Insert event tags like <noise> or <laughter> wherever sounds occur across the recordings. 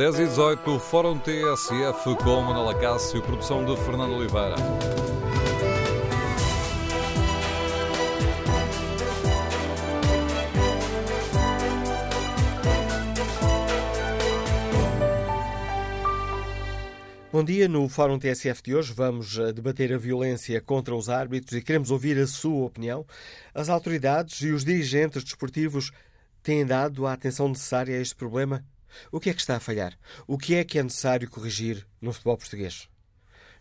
10 e 18, Fórum TSF com Manuela Cássio, produção de Fernando Oliveira. Bom dia, no Fórum TSF de hoje vamos eh, debater a violência contra os árbitros e queremos ouvir a sua opinião. As autoridades e os dirigentes desportivos têm dado a atenção necessária a este problema? O que é que está a falhar? O que é que é necessário corrigir no futebol português?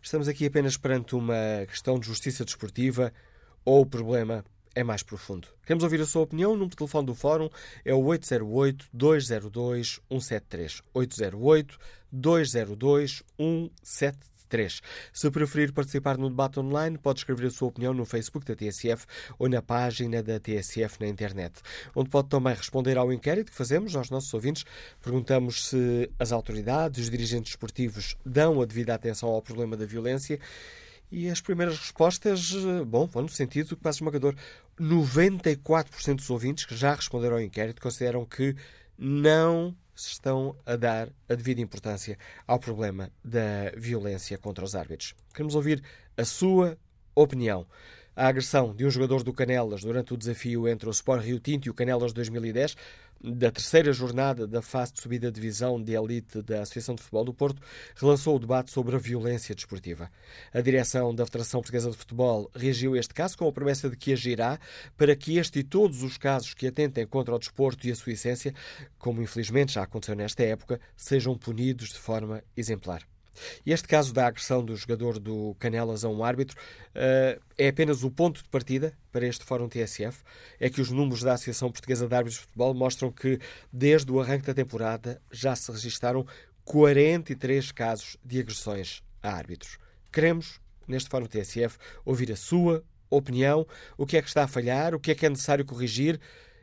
Estamos aqui apenas perante uma questão de justiça desportiva ou o problema é mais profundo? Queremos ouvir a sua opinião. O número de telefone do Fórum é o 808-202-173. 808-202-173. Se preferir participar no debate online, pode escrever a sua opinião no Facebook da TSF ou na página da TSF na internet, onde pode também responder ao inquérito que fazemos aos nossos ouvintes. Perguntamos se as autoridades os dirigentes esportivos dão a devida atenção ao problema da violência. E as primeiras respostas, bom, vão no sentido quase esmagador. 94% dos ouvintes que já responderam ao inquérito consideram que não se estão a dar a devida importância ao problema da violência contra os árbitros. Queremos ouvir a sua opinião. A agressão de um jogador do Canelas durante o desafio entre o Sport Rio Tinto e o Canelas 2010 da terceira jornada da fase de subida de divisão de elite da Associação de Futebol do Porto, relançou o debate sobre a violência desportiva. A direção da Federação Portuguesa de Futebol reagiu a este caso com a promessa de que agirá para que este e todos os casos que atentem contra o desporto e a sua essência, como infelizmente já aconteceu nesta época, sejam punidos de forma exemplar. E este caso da agressão do jogador do Canelas a um árbitro uh, é apenas o ponto de partida para este Fórum TSF. É que os números da Associação Portuguesa de Árbitros de Futebol mostram que, desde o arranque da temporada, já se registaram 43 casos de agressões a árbitros. Queremos, neste Fórum TSF, ouvir a sua opinião, o que é que está a falhar, o que é que é necessário corrigir.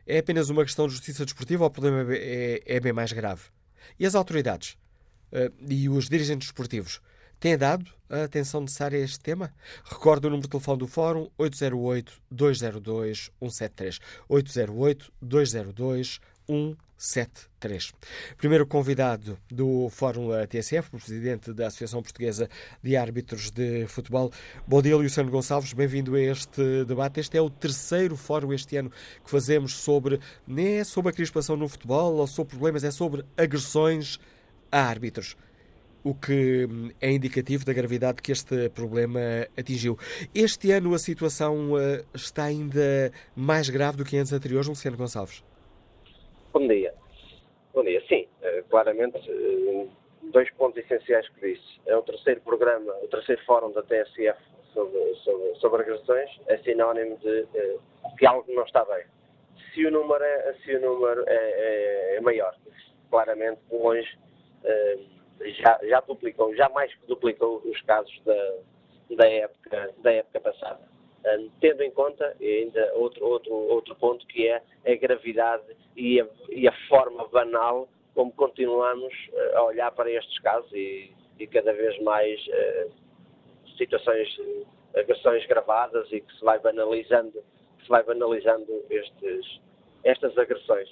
É apenas uma questão de justiça desportiva ou o problema é, é, bem mais grave? E as autoridades? Uh, e os dirigentes esportivos têm dado a atenção necessária a este tema? Recordo o número de telefone do Fórum 808-202-173. 808-202-173. Primeiro convidado do Fórum TSF, o presidente da Associação Portuguesa de Árbitros de Futebol. Bom dia, Luciano Gonçalves, bem-vindo a este debate. Este é o terceiro fórum este ano que fazemos sobre, nem é sobre a crispação no futebol ou sobre problemas, é sobre agressões a árbitros, o que é indicativo da gravidade que este problema atingiu. Este ano a situação uh, está ainda mais grave do que anos anteriores, Luciano Gonçalves? Bom dia. Bom dia. Sim, uh, claramente, uh, dois pontos essenciais que disse. É o terceiro programa, o terceiro fórum da TSF sobre, sobre, sobre agressões, é sinónimo de que algo não está bem. Se o número é, se o número é, é, é maior, claramente, longe eh, já, já duplicou, já mais que duplicou os casos da, da, época, da época passada. Tendo em conta ainda outro, outro, outro ponto que é a gravidade e a, e a forma banal como continuamos eh, a olhar para estes casos e, e cada vez mais uh, situações, agressões gravadas e que se vai banalizando, se vai banalizando estes, estas agressões.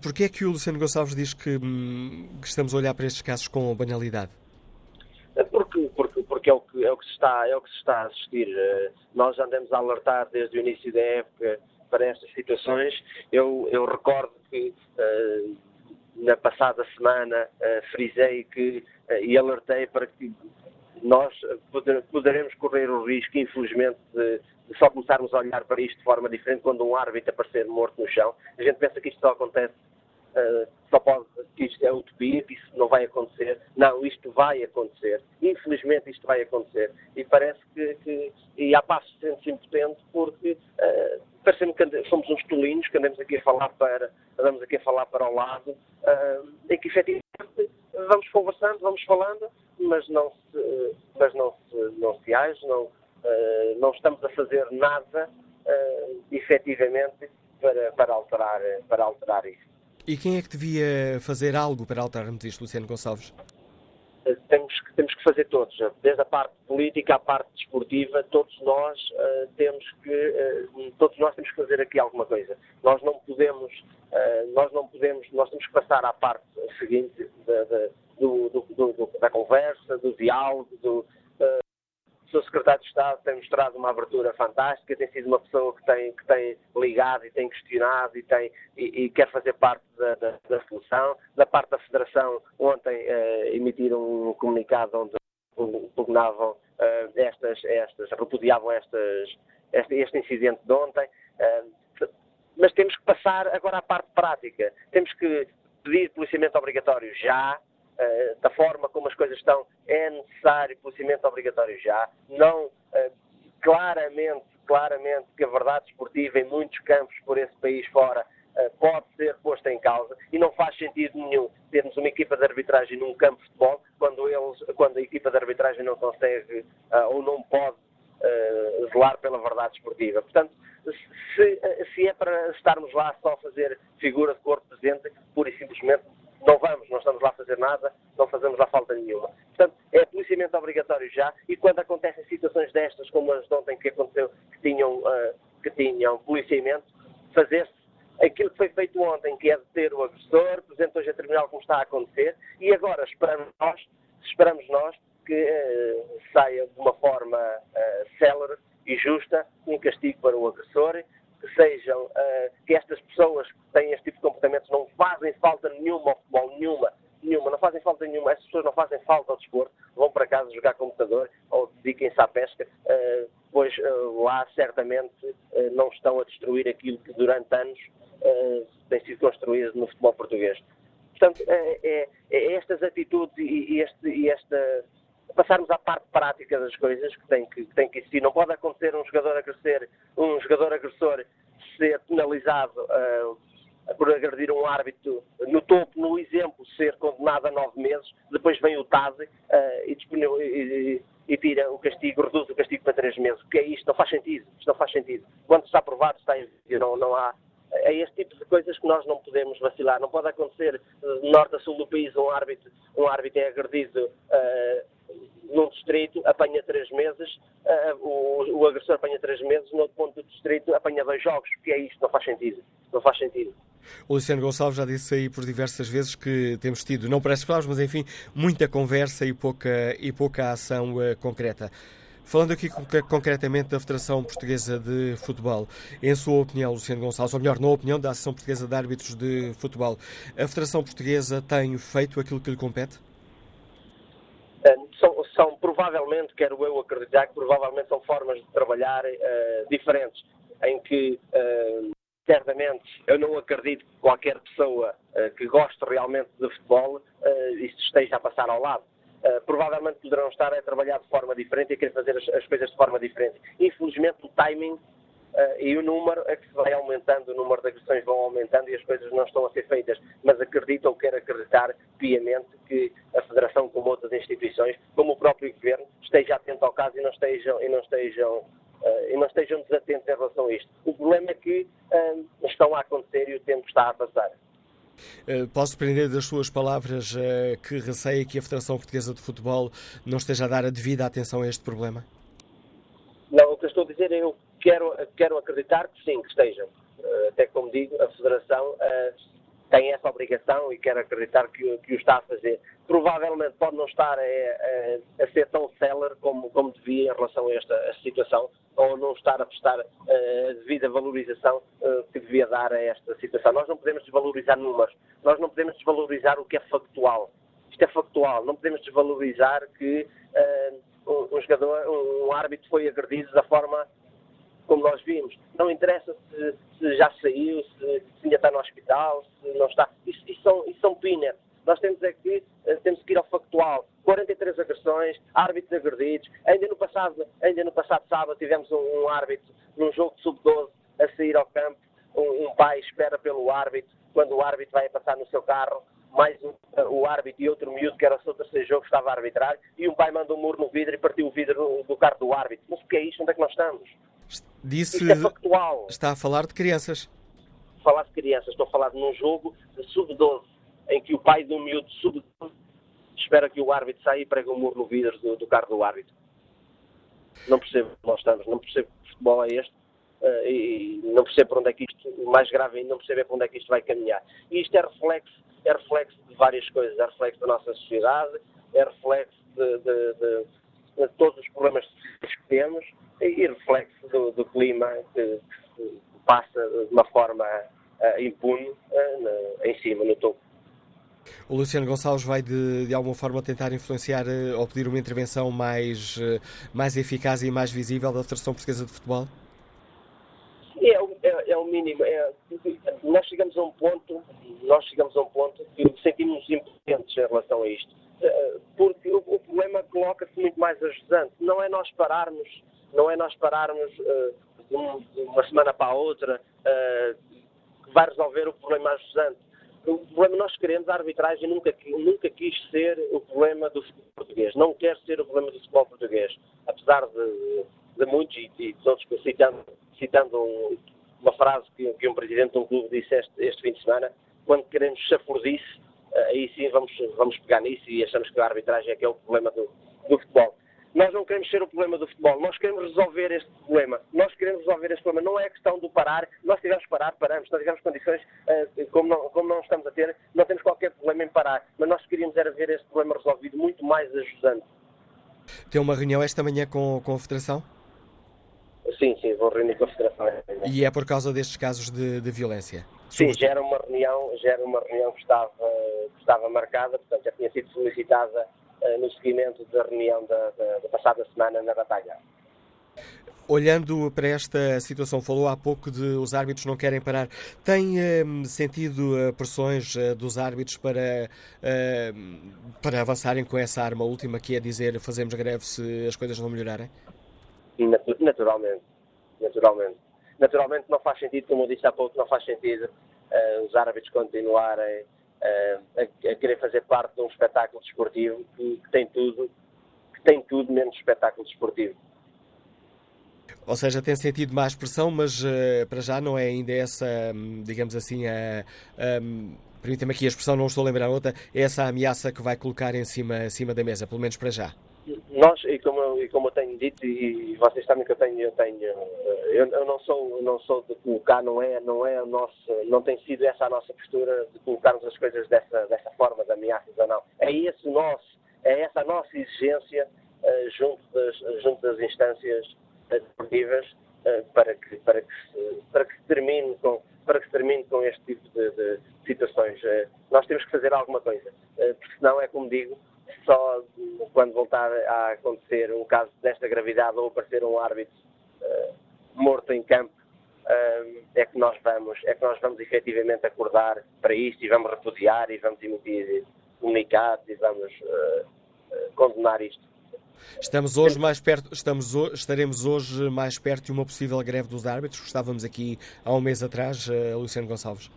Porquê é que o Luciano Gonçalves diz que, hum, que, estamos a olhar para estes casos com banalidade? É porque, porque, porque é, o que, é, o que se está, é o que se está a assistir. Eh, nós andamos a alertar desde o início da época para estas situações. Eu, eu recordo que uh, na passada semana uh, frisei que, e alertei para que nós poderemos correr o risco, infelizmente, de, de, só começarmos a olhar para isto de forma diferente quando um árbitro aparecer morto no chão. A gente pensa que isto só acontece, uh, só pode, que isto é utopia, que isso não vai acontecer. Não, isto vai acontecer. Infelizmente isto vai acontecer. E parece que, que e há passos sente-se impotente porque uh, parecemos que somos uns tolinos que andamos aqui a falar para, andamos aqui a falar para o lado, uh, em que efetivamente vamos conversando, vamos falando, mas não se, mas não se, não se age, não, uh, não estamos a fazer nada uh, efetivamente para, para, alterar, para alterar isso. E quem é que devia fazer algo para alterarmos isto, Luciano Gonçalves? Uh, temos, que, temos que fazer todos, desde a parte política à parte desportiva, todos nós uh, temos que uh, todos nós temos que fazer aqui alguma coisa. Nós não podemos nós não podemos nós temos que passar à parte seguinte da, da, do, do, da conversa, do diálogo, do, seu secretário de Estado tem mostrado uma abertura fantástica, tem sido uma pessoa que tem, que tem ligado e tem questionado e, tem, e, e quer fazer parte da, da, da, solução. Da parte da Federação, ontem uh, emitiram um comunicado onde pugnavam uh, estas, estas, repudiavam estas, este, este incidente de ontem. Uh, mas temos que passar agora à parte prática. Temos que pedir policiamento obrigatório já, uh, da forma como as coisas estão, é necessário policiamento obrigatório já. Não claramente, claramente que a verdade esportiva em muitos campos por esse país fora pode ser posta em causa e não faz sentido nenhum termos uma equipa de arbitragem num campo de futebol quando, eles, quando a equipa de arbitragem não consegue ou não pode zelar pela verdade esportiva. Portanto, se, se, é para estarmos lá só a fazer figura de corpo presente, pura e simplesmente não vamos, não estamos lá a fazer nada, não fazemos lá falta nenhuma. Portanto, é policiamento obrigatório já e quando acontecem situações destas, como as de ontem que aconteceu, que tinham, uh, que tinham policiamento, fazer-se aquilo que foi feito ontem, que é deter o agressor, presente hoje a tribunal como está a acontecer, e agora esperamos nós, esperamos nós que uh, saia de uma forma uh, célere e justa um castigo para o agressor, sejam, uh, que estas pessoas que têm este tipo de comportamentos não fazem falta nenhuma ao futebol, nenhuma, nenhuma, não fazem falta nenhuma, essas pessoas não fazem falta ao desporto, vão para casa jogar computador ou dediquem-se à pesca, uh, pois uh, lá certamente não estão a destruir aquilo que durante anos tem sido construído no futebol português. Portanto, é, é, é estas atitudes e, e, este, e esta passarmos à parte prática das coisas que tem que, que tem que existir. Não pode acontecer um jogador agressor, um jogador agressor ser penalizado uh, por agredir um árbitro no topo, no exemplo, ser condenado a nove meses, depois vem o TASE uh, e, e, e, tira o castigo, reduz o castigo para três meses. O que é isto? Não faz sentido. Isto não faz sentido. Quando está aprovado, está em não, não há é este tipo de coisas que nós não podemos vacilar. Não pode acontecer de norte a sul do país um árbitro, um árbitro é agredido uh, num distrito, apanha três meses, uh, o, o, agressor apanha três meses, no outro ponto do distrito apanha dois jogos. O que é isto? Não faz sentido. Não faz sentido. O Luciano Gonçalves já disse aí por diversas vezes que temos tido, não parece palavras, mas enfim, muita conversa e pouca, e pouca ação uh, concreta. Falando aqui concretamente da Federação Portuguesa de Futebol, em sua opinião, Luciano Gonçalves, ou melhor, na opinião da Associação Portuguesa de Árbitros de Futebol, a Federação Portuguesa tem feito aquilo que lhe compete? Provavelmente, quero eu acreditar, que provavelmente são formas de trabalhar uh, diferentes, em que uh, certamente eu não acredito que qualquer pessoa uh, que goste realmente de futebol uh, isto esteja a passar ao lado. Uh, provavelmente poderão estar a trabalhar de forma diferente e a querer fazer as, as coisas de forma diferente. Infelizmente, o timing e o número é que se vai aumentando, o número de agressões vão aumentando e as coisas não estão a ser feitas. Mas acredito ou quero acreditar piamente que a Federação, como outras instituições, como o próprio Governo, esteja atento ao caso e não estejam, e não estejam, uh, e não estejam desatentos em relação a isto. O problema é que uh, estão a acontecer e o tempo está a passar. Posso prender das suas palavras que receia que a Federação Portuguesa de Futebol não esteja a dar a devida atenção a este problema? Não, o que eu estou a dizer é eu quero, quero acreditar que sim, que estejam. Eh, até como digo, a Federação uh, tem essa obrigação e quero acreditar que, que, o está a fazer. Provavelmente pode não estar a, a, a ser tão célere como, como devia em relação a esta a situação, ou não estar a prestar uh, a devida valorização que devia dar a esta situação. Nós não podemos desvalorizar números, nós não podemos desvalorizar o que é factual. Isto é factual, não podemos desvalorizar que um, um jogador, um árbitro foi agredido da forma como nós vimos. Não interessa se, se já saiu, se, se, ainda está no hospital, se não está. Isso, isso são, isso são peanuts. Nós temos é que, eh, temos que ir ao factual. 43 agressões, árbitros agredidos. Ainda no passado, ainda no passado sábado tivemos um, um árbitro num jogo de sub-12 a sair ao campo. Um, um, pai espera pelo árbitro quando o árbitro vai passar no seu carro. Mais um, o árbitro e outro miúdo que era o seu terceiro jogo estava a arbitrar. E um pai manda um muro no vidro e partiu o vidro do, do carro do árbitro. Mas o que é isto? Onde é que nós estamos? Disse, é factual. Está a falar de crianças. Falar de crianças. Estou a falar de um jogo de sub-12, em que o pai de um miúdo sub-12 espera que o árbitro saia e prega o um muro no vidro do, do, carro do árbitro. Não percebo onde nós estamos, não percebo que futebol é este uh, e não percebo para onde é que isto, o mais grave ainda, não percebo é para onde é que isto vai caminhar. E isto é reflexo, é reflexo de várias coisas, é reflexo da nossa sociedade, é reflexo de, de, de, de todos os problemas que temos e reflexo do, do clima que, que, passa de uma forma uh, impune uh, em cima, no topo. O Luciano Gonçalves vai de, de alguma forma tentar influenciar uh, ou pedir uma intervenção mais, mais eficaz e mais visível da Federação Portuguesa de Futebol? É, é, é o mínimo. É, nós chegamos a um ponto, nós chegamos a um ponto que sentimos impotentes em relação a isto. Porque o, o problema coloca-se muito mais ajudante. Não é nós pararmos, não é nós pararmos uh, de, uma semana para a outra uh, que vai resolver o problema ajustante. O problema nós queremos, a arbitragem nunca, nunca quis ser o problema do futebol português, não quer ser o problema do futebol português, apesar de, de muitos e de outros, citando, citando um, uma frase que, que, um presidente de um clube disse este, este fim de semana, quando queremos chafurdice, uh, aí sim vamos, vamos pegar nisso e achamos que a arbitragem é que é o problema do, do futebol. Nós não queremos ser o problema do futebol, nós queremos resolver este problema. Nós queremos resolver este problema. Não é questão do parar. Nós tivemos que parar, paramos. Nós tivemos condições, uh, como, não, como não estamos a ter, não temos qualquer problema em parar. Mas nós queríamos era ver este problema resolvido muito mais ajudante. Tem uma reunião esta manhã com, com a Federação? Sim, sim, vou reunir com a Federação. E é por causa destes casos de, de violência? Sim, já era uma reunião, já era uma reunião que estava, que estava marcada, portanto já tinha sido solicitada eh, no seguimento da reunião da, da, da passada semana na Batalha. Olhando para esta situação, falou há pouco de os árbitros não querem parar. Tem eh, sentido eh, pressões eh, dos árbitros para, eh, para avançarem com essa arma última, que é dizer fazemos greve se as coisas não melhorarem? Naturalmente. Naturalmente. Naturalmente não faz sentido, como eu disse há pouco, não faz sentido eh, os árbitros continuarem a, a, querer fazer parte de um espetáculo desportivo que, que, tem tudo, que tem tudo menos espetáculo desportivo. Ou seja, tem sentido mais pressão, mas uh, para já não é ainda essa, hum, digamos assim, a, um, permitam-me aqui a expressão, não estou a lembrar outra, é essa ameaça que vai colocar em cima, em cima da mesa, pelo menos para já. Nós, e como, e como eu tenho dito, e vocês sabem que eu tenho, eu tenho, eh, eu, eu não sou, não sou de colocar, não é, não é o nosso, não tem sido essa a nossa postura de colocarmos as coisas dessa, dessa forma, de ameaças ou não. É esse nosso, é essa a nossa exigência uh, junto, das, junto das instâncias desportivas uh, para que, para que, se, para que termine com, para que se termine com este tipo de, de situações. Uh, nós temos que fazer alguma coisa, porque senão é como digo, só quando voltar a acontecer um caso desta gravidade ou aparecer um árbitro uh, morto em campo, uh, é que nós vamos, é que nós vamos efetivamente acordar para isto e vamos repudiar e vamos emitir comunicados e vamos uh, condenar isto. Estamos hoje mais perto, estamos, estaremos hoje mais perto de uma possível greve dos árbitros. Estávamos aqui há um mês atrás, Luciano Gonçalves.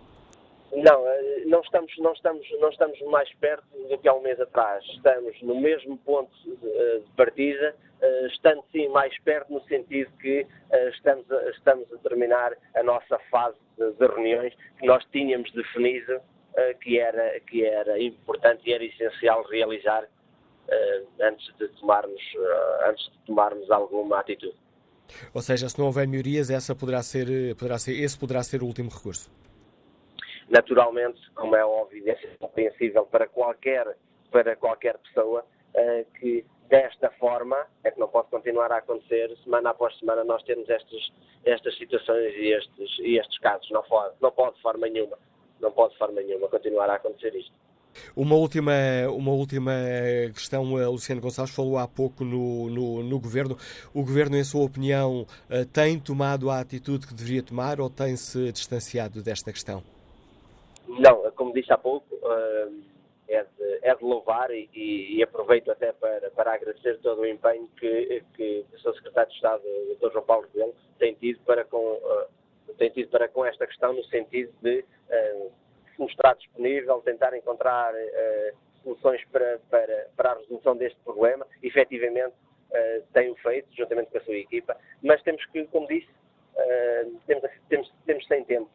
Não, não estamos, não, estamos, não estamos mais perto do que há um mês atrás. Estamos no mesmo ponto de, de partida, uh, estando sim mais perto no sentido que uh, estamos, estamos a terminar a nossa fase de, reuniões que nós tínhamos definido que, era, que era importante e era essencial realizar antes, de tomarmos, antes de tomarmos alguma atitude. Ou seja, se não houver melhorias, essa poderá ser, poderá ser, esse poderá ser o último recurso. Naturalmente, como é óbvio, é compreensível para qualquer, para qualquer pessoa uh, que desta forma é que não pode continuar a acontecer, semana após semana nós temos estas, estas situações e estes, e estes casos. Não pode, não pode de forma nenhuma, não pode de forma nenhuma continuar a acontecer isto. Uma última, uma última questão, eh, Luciano Gonçalves falou há pouco no, no, no, Governo. O Governo, em sua opinião, eh, tem tomado a atitude que deveria tomar ou tem-se distanciado desta questão? Não, como disse há pouco, uh, é, de, é de louvar e, e, aproveito até para, para agradecer todo o empenho que, que o Sr. Secretário de Estado, o Dr. João Paulo Coelho, tem tido para com, uh, tem tido para com esta questão no sentido de uh, se mostrar disponível, tentar encontrar soluções para, para, para a resolução deste problema. Efetivamente, tem o feito, juntamente com a sua equipa, mas temos que, como disse, temos, temos, temos sem tempo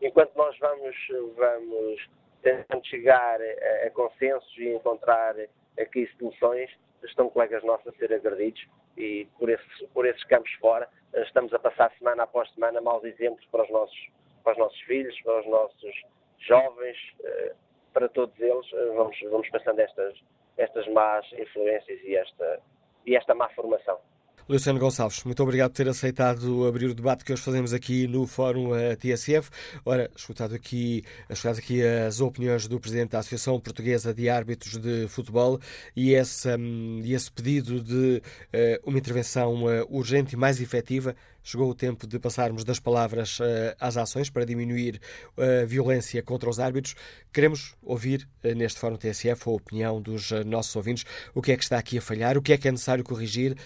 enquanto nós vamos, vamos tentando chegar a, a consensos e encontrar aqui soluções, estão colegas nossos a ser agredidos e por esses, por esses campos fora estamos a passar semana após semana maus exemplos para os nossos, para os nossos filhos, para os nossos jovens. Eh, para todos eles, vamos, vamos passando estas, estas más influências e esta, e esta má formação. Luciano Gonçalves, muito obrigado por ter aceitado abrir o debate que hoje fazemos aqui no Fórum eh, TSF. Ora, escutado aqui, escutado aqui as opiniões do Presidente da Associação Portuguesa de Árbitros de Futebol e esse, um, esse pedido de uh, uma intervenção uh, urgente e mais efetiva, chegou o tempo de passarmos das palavras às ações para diminuir a violência contra os árbitros. Queremos ouvir neste Fórum TSF a opinião dos nossos ouvintes, o que é que está aqui a falhar, o que é que é necessário corrigir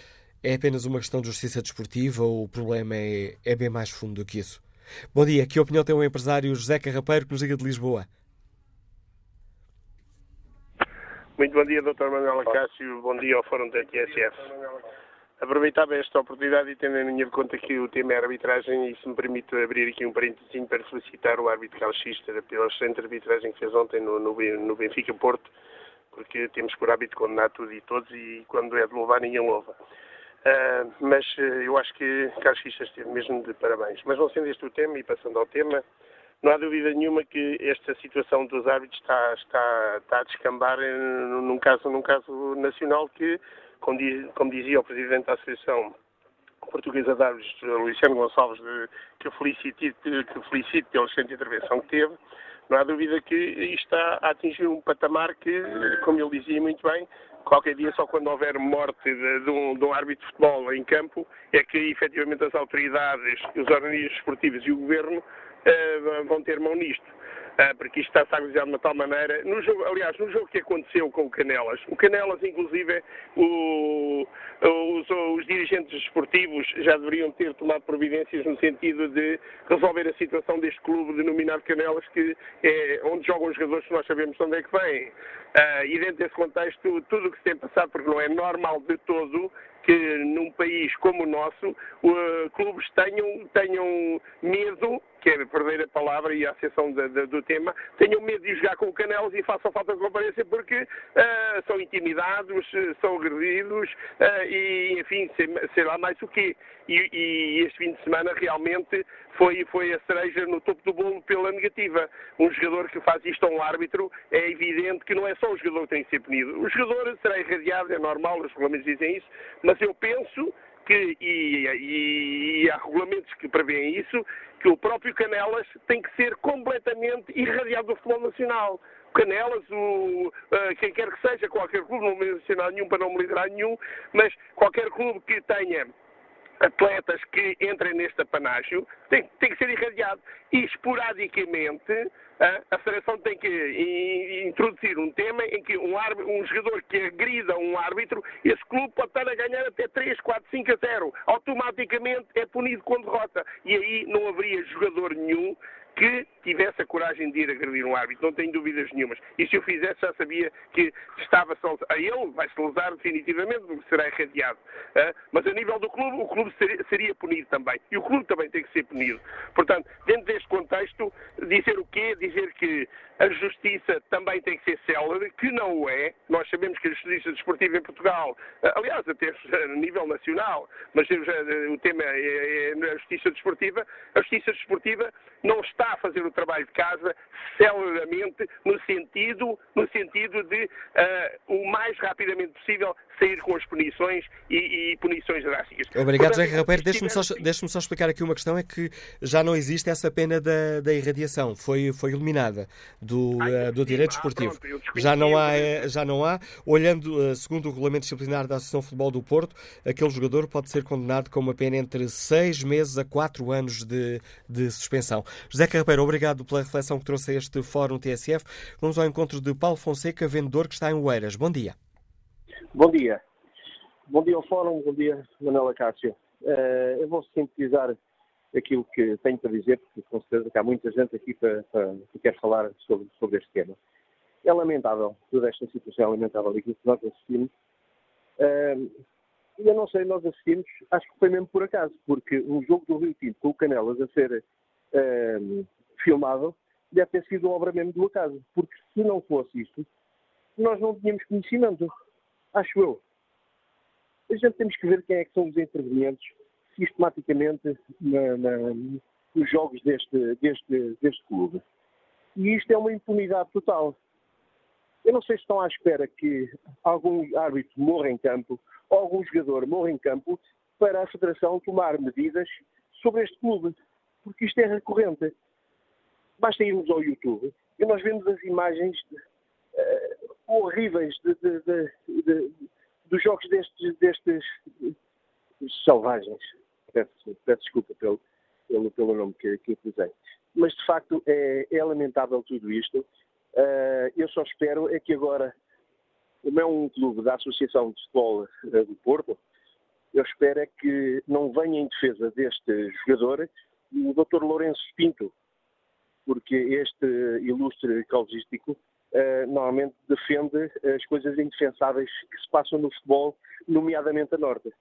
é apenas uma questão de justiça desportiva ou o problema é, é bem mais fundo do que isso? Bom dia, que opinião tem o empresário José Carrapeiro que nos liga de Lisboa? Muito bom dia, Dr. Manuel Acácio. Bom dia ao Fórum da TSF. Aproveitava esta oportunidade e tendo em minha conta que o tema é arbitragem e se me permite abrir aqui um parênteses para felicitar o árbitro Carlos Xister pela excelente arbitragem que fez ontem no, no, no Benfica Porto, porque temos por hábito condenar tudo e todos e quando é de louvar ninguém louva. Uh, mas uh, eu acho que Carlos Xixa esteve mesmo de parabéns. Mas não sendo este o tema, e passando ao tema, não há dúvida nenhuma que esta situação dos árbitros está, está, está a descambar num caso, num caso nacional que, como, diz, como dizia o Presidente da Associação Portuguesa de Árbitros, Luciano Gonçalves, de, que, felicite, que felicite pela excelente intervenção que teve, não há dúvida que está a atingir um patamar que, como ele dizia muito bem, qualquer dia só quando houver morte de, de, um, de, um, árbitro de futebol em campo é que efetivamente as autoridades, os organismos esportivos e o governo uh, vão ter mão nisto. Uh, porque isto está-se a avisar de uma tal maneira. No jogo, aliás, no jogo que aconteceu com o Canelas, o Canelas, inclusive, o, os, os, dirigentes esportivos já deveriam ter tomado providências no sentido de resolver a situação deste clube denominado Canelas, que é onde jogam os jogadores que nós sabemos de onde é que vêm. Uh, e dentro desse contexto, tudo o que se tem passado, porque não é normal de todo que num país como o nosso, uh, clubes tenham, tenham medo, que é perder a palavra e a acessão de, de, do tema, tenham medo de jogar com o Canelas e façam falta de comparência porque uh, são intimidados, são agredidos uh, e, enfim, sei, sei, lá mais o quê. E, e este fim de semana realmente foi, foi a cereja no topo do bolo pela negativa. Um jogador que faz isto a um árbitro, é evidente que não é só o jogador que tem que ser punido. O jogador será irradiado, é normal, os regulamentos dizem isso, mas eu penso que, e, e, e há regulamentos que prevêem isso, que o próprio Canelas tem que ser completamente irradiado do futebol nacional. Canelas, o, uh, quem quer que seja, qualquer clube, não vou nenhum para não me liderar nenhum, mas qualquer clube que tenha atletas que entrem neste apanágio tem, tem que ser irradiado. E esporadicamente a Federação tem que introduzir um tema em que um, árbitro, um jogador que agrida um árbitro, esse clube pode estar a ganhar até 3, 4, 5 a 0. Automaticamente é punido com derrota. E aí não haveria jogador nenhum que tivesse a coragem de ir agredir um árbitro, não tenho dúvidas nenhumas. E se o fizesse, já sabia que estava só a ele, vai-se lesar definitivamente, será irradiado. Uh, mas a nível do clube, o clube seria, punido também. E o clube também tem que ser punido. Portanto, dentro deste contexto, dizer o quê? Dizer que a justiça também tem que ser célere, que não o é. Nós sabemos que a justiça desportiva em Portugal, uh, aliás, até a nível nacional, mas uh, o tema é, é a justiça desportiva, a justiça desportiva não está a fazer o trabalho de casa celeramente no sentido, no sentido de uh, o mais rapidamente possível sair com as punições e, e punições drásticas. Obrigado, José Rapeiro. Deixe-me só, deixe só explicar aqui uma questão, é que já não existe essa pena da, da irradiação, foi, foi eliminada do, uh, do direito esportivo. Ah, pronto, já, não há, eh, já não há, olhando uh, segundo o regulamento disciplinar da Associação Futebol do Porto, aquele jogador pode ser condenado com uma pena entre seis meses a quatro anos de, de suspensão. José Carreiro, obrigado pela reflexão que trouxe a este Fórum TSF. Vamos ao encontro de Paulo Fonseca, vendedor que está em Oeiras. Bom dia. Bom dia. Bom dia ao Fórum, bom dia, Manuela Cássio. Uh, eu vou sintetizar aquilo que tenho para dizer, porque com certeza que há muita gente aqui para, para, que quer falar sobre, sobre este tema. É lamentável, toda esta situação é lamentável aquilo que nós assistimos. Uh, eu não sei, nós assistimos, acho que foi mesmo por acaso, porque um jogo do Rio Tinto com o Canelas a ser uh, filmado deve ter sido obra mesmo do acaso, porque se não fosse isto, nós não tínhamos conhecimento, acho eu. A gente temos que ver quem é que são os intervenientes sistematicamente na, na, nos jogos deste, deste, deste clube. E isto é uma impunidade total. Eu não sei se estão à espera que algum árbitro morra em campo ou algum jogador morra em campo para a Federação tomar medidas sobre este clube, porque isto é recorrente. Basta irmos ao YouTube e nós vemos as imagens uh, horríveis de, de, de, dos jogos destes, destes selvagens. Peço, peço desculpa pelo, pelo, pelo nome que, que utilizei. Mas, de facto, é, é lamentável tudo isto. Uh, eu só espero é que agora, como é um clube da Associação de Futebol uh, do Porto, eu espero é que não venha em defesa deste jogador o Dr. Lourenço Pinto, porque este ilustre causístico uh, normalmente defende as coisas indefensáveis que se passam no futebol, nomeadamente a Norte.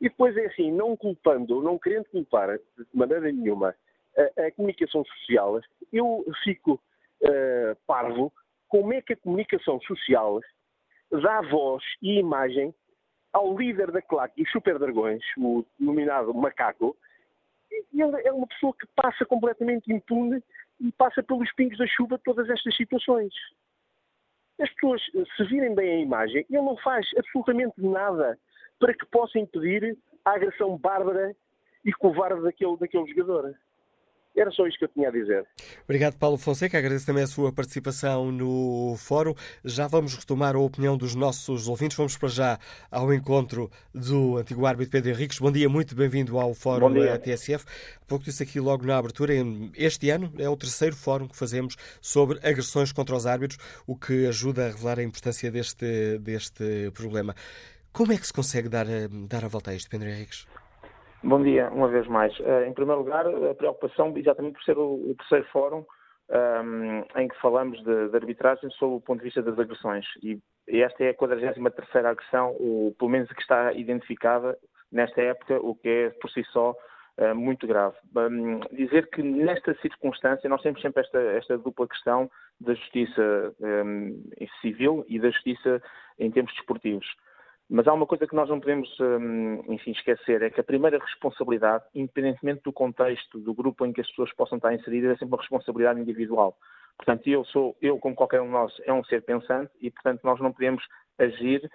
E depois é assim, não culpando, não querendo culpar de maneira nenhuma a, a comunicação social, eu fico uh, parvo como é que a comunicação social dá voz e imagem ao líder da claque dos Super Dragões, o nominado Macaco, e ele é uma pessoa que passa completamente impune e passa pelos pingos da chuva todas estas situações. As pessoas, se virem bem a imagem, ele não faz absolutamente nada para que possa impedir a agressão bárbara e covarde daquele, daquele jogador. Era só isto que eu tinha a dizer. Obrigado, Paulo Fonseca. Agradeço também a sua participação no fórum. Já vamos retomar a opinião dos nossos ouvintes. Vamos para já ao encontro do antigo árbitro Pedro Henriques. Bom dia, muito bem-vindo ao fórum da TSF. Pouco disse aqui logo na abertura. Este ano é o terceiro fórum que fazemos sobre agressões contra os árbitros, o que ajuda a revelar a importância deste, deste problema. Como é que se consegue dar, dar a volta a isto, Pedro Henriques? Bom dia, uma vez mais. Eh, em primeiro lugar, a preocupação, exatamente por ser o, terceiro fórum um, ehm, em que falamos de, de, arbitragem sob o ponto de vista das agressões. E, esta é a 43 agressão, o, pelo menos que está identificada nesta época, o que é por si só uh, muito grave. Um, dizer que nesta circunstância nós temos sempre esta, esta dupla questão da justiça um, ehm, civil e da justiça em termos desportivos. Mas há uma coisa que nós não podemos, hum, enfim, esquecer, é que a primeira responsabilidade, independentemente do contexto, do grupo em que as pessoas possam estar inseridas, é sempre uma responsabilidade individual. Portanto, eu sou, eu como qualquer um de nós, é um ser pensante e, portanto, nós não podemos agir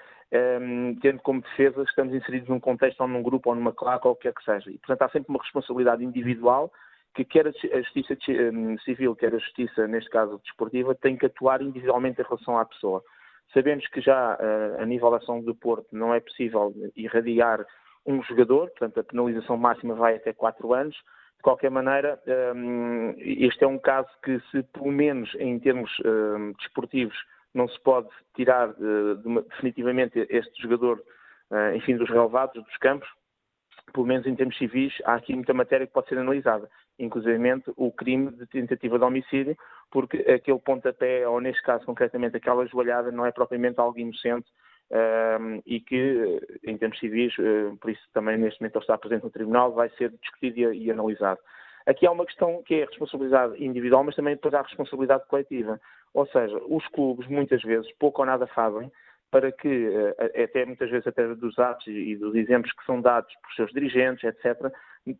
um, tendo como defesa estamos inseridos num contexto ou num grupo ou numa claque ou o que quer que seja. E, portanto, há sempre uma responsabilidade individual que quer a justiça hum, civil, quer a justiça, neste caso desportiva, tem que atuar individualmente em relação à pessoa. Sabemos que já uh, a nível da ação do Porto não é possível irradiar um jogador, portanto a penalização máxima vai até 4 anos. De qualquer maneira, ehm, este é um caso que, se pelo menos em termos ehm, desportivos não se pode tirar definitivamente este jogador, enfim, dos relevados, dos campos, pelo menos em termos civis, há aqui muita matéria que pode ser analisada, inclusive o crime de tentativa de homicídio, porque aquele pontapé, ou neste caso concretamente aquela joelhada, não é propriamente algo inocente um, e que, em termos civis, uh, por isso também neste momento ele está presente no Tribunal, vai ser discutido e, e analisado. Aqui há uma questão que é a responsabilidade individual, mas também depois há a responsabilidade coletiva. Ou seja, os clubes muitas vezes pouco ou nada fazem para que, eh, até muitas vezes até dos atos e dos exemplos que são dados por seus dirigentes, etc.,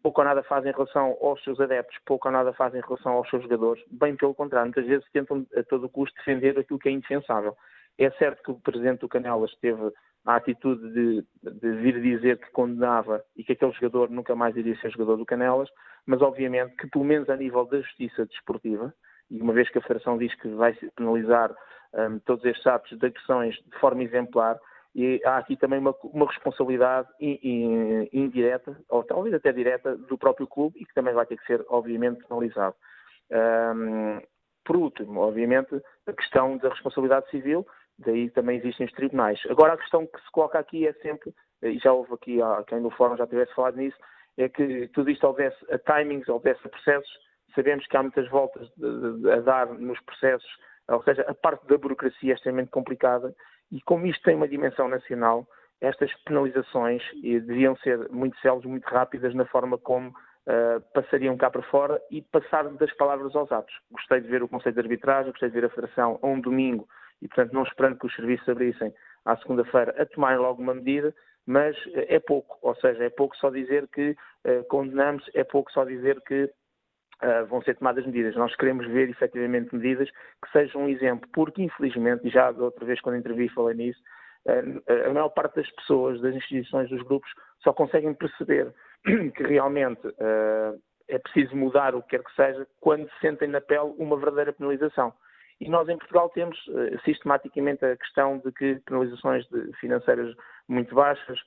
pouco ou nada fazem em relação aos seus adeptos, pouco ou nada fazem em relação aos seus jogadores, bem pelo contrário, muitas vezes tentam a todo custo defender aquilo que é indefensável. É certo que o Presidente do Canelas teve a atitude de, de, vir dizer que condenava e que aquele jogador nunca mais iria ser jogador do Canelas, mas obviamente que, pelo menos a nível da justiça desportiva, e uma vez que a Federação diz que vai penalizar um, todos estes atos de agressões de forma exemplar, e há aqui também uma, uma responsabilidade indireta, ou talvez até direta, do próprio clube e que também vai ter que ser, obviamente, penalizado. Um, por último, obviamente, a questão da responsabilidade civil, daí também existem os tribunais. Agora, a questão que se coloca aqui é sempre, e já houve aqui quem no fórum já tivesse falado nisso, é que tudo isto obedece a timings, a processos. Sabemos que há muitas voltas a dar nos processos ou seja, a parte da burocracia é extremamente complicada e como isto tem uma dimensão nacional, estas penalizações deviam ser muito células, muito rápidas na forma como uh, passariam cá para fora e passar das palavras aos atos. Gostei de ver o Conselho de Arbitragem, gostei de ver a Federação a um domingo e, portanto, não esperando que os serviços abrissem à segunda-feira a tomarem logo uma medida, mas é pouco, ou seja, é pouco só dizer que uh, condenamos, é pouco só dizer que uh, vão ser tomadas medidas. Nós queremos ver efetivamente medidas que sejam um exemplo, porque infelizmente, já outra vez quando intervi falei nisso, uh, a maior parte das pessoas, das instituições, dos grupos, só conseguem perceber <clears throat> que realmente uh, é preciso mudar o que quer que seja quando sentem na pele uma verdadeira penalização. E nós em Portugal temos sistematicamente a questão de que penalizações financeiras muito baixas,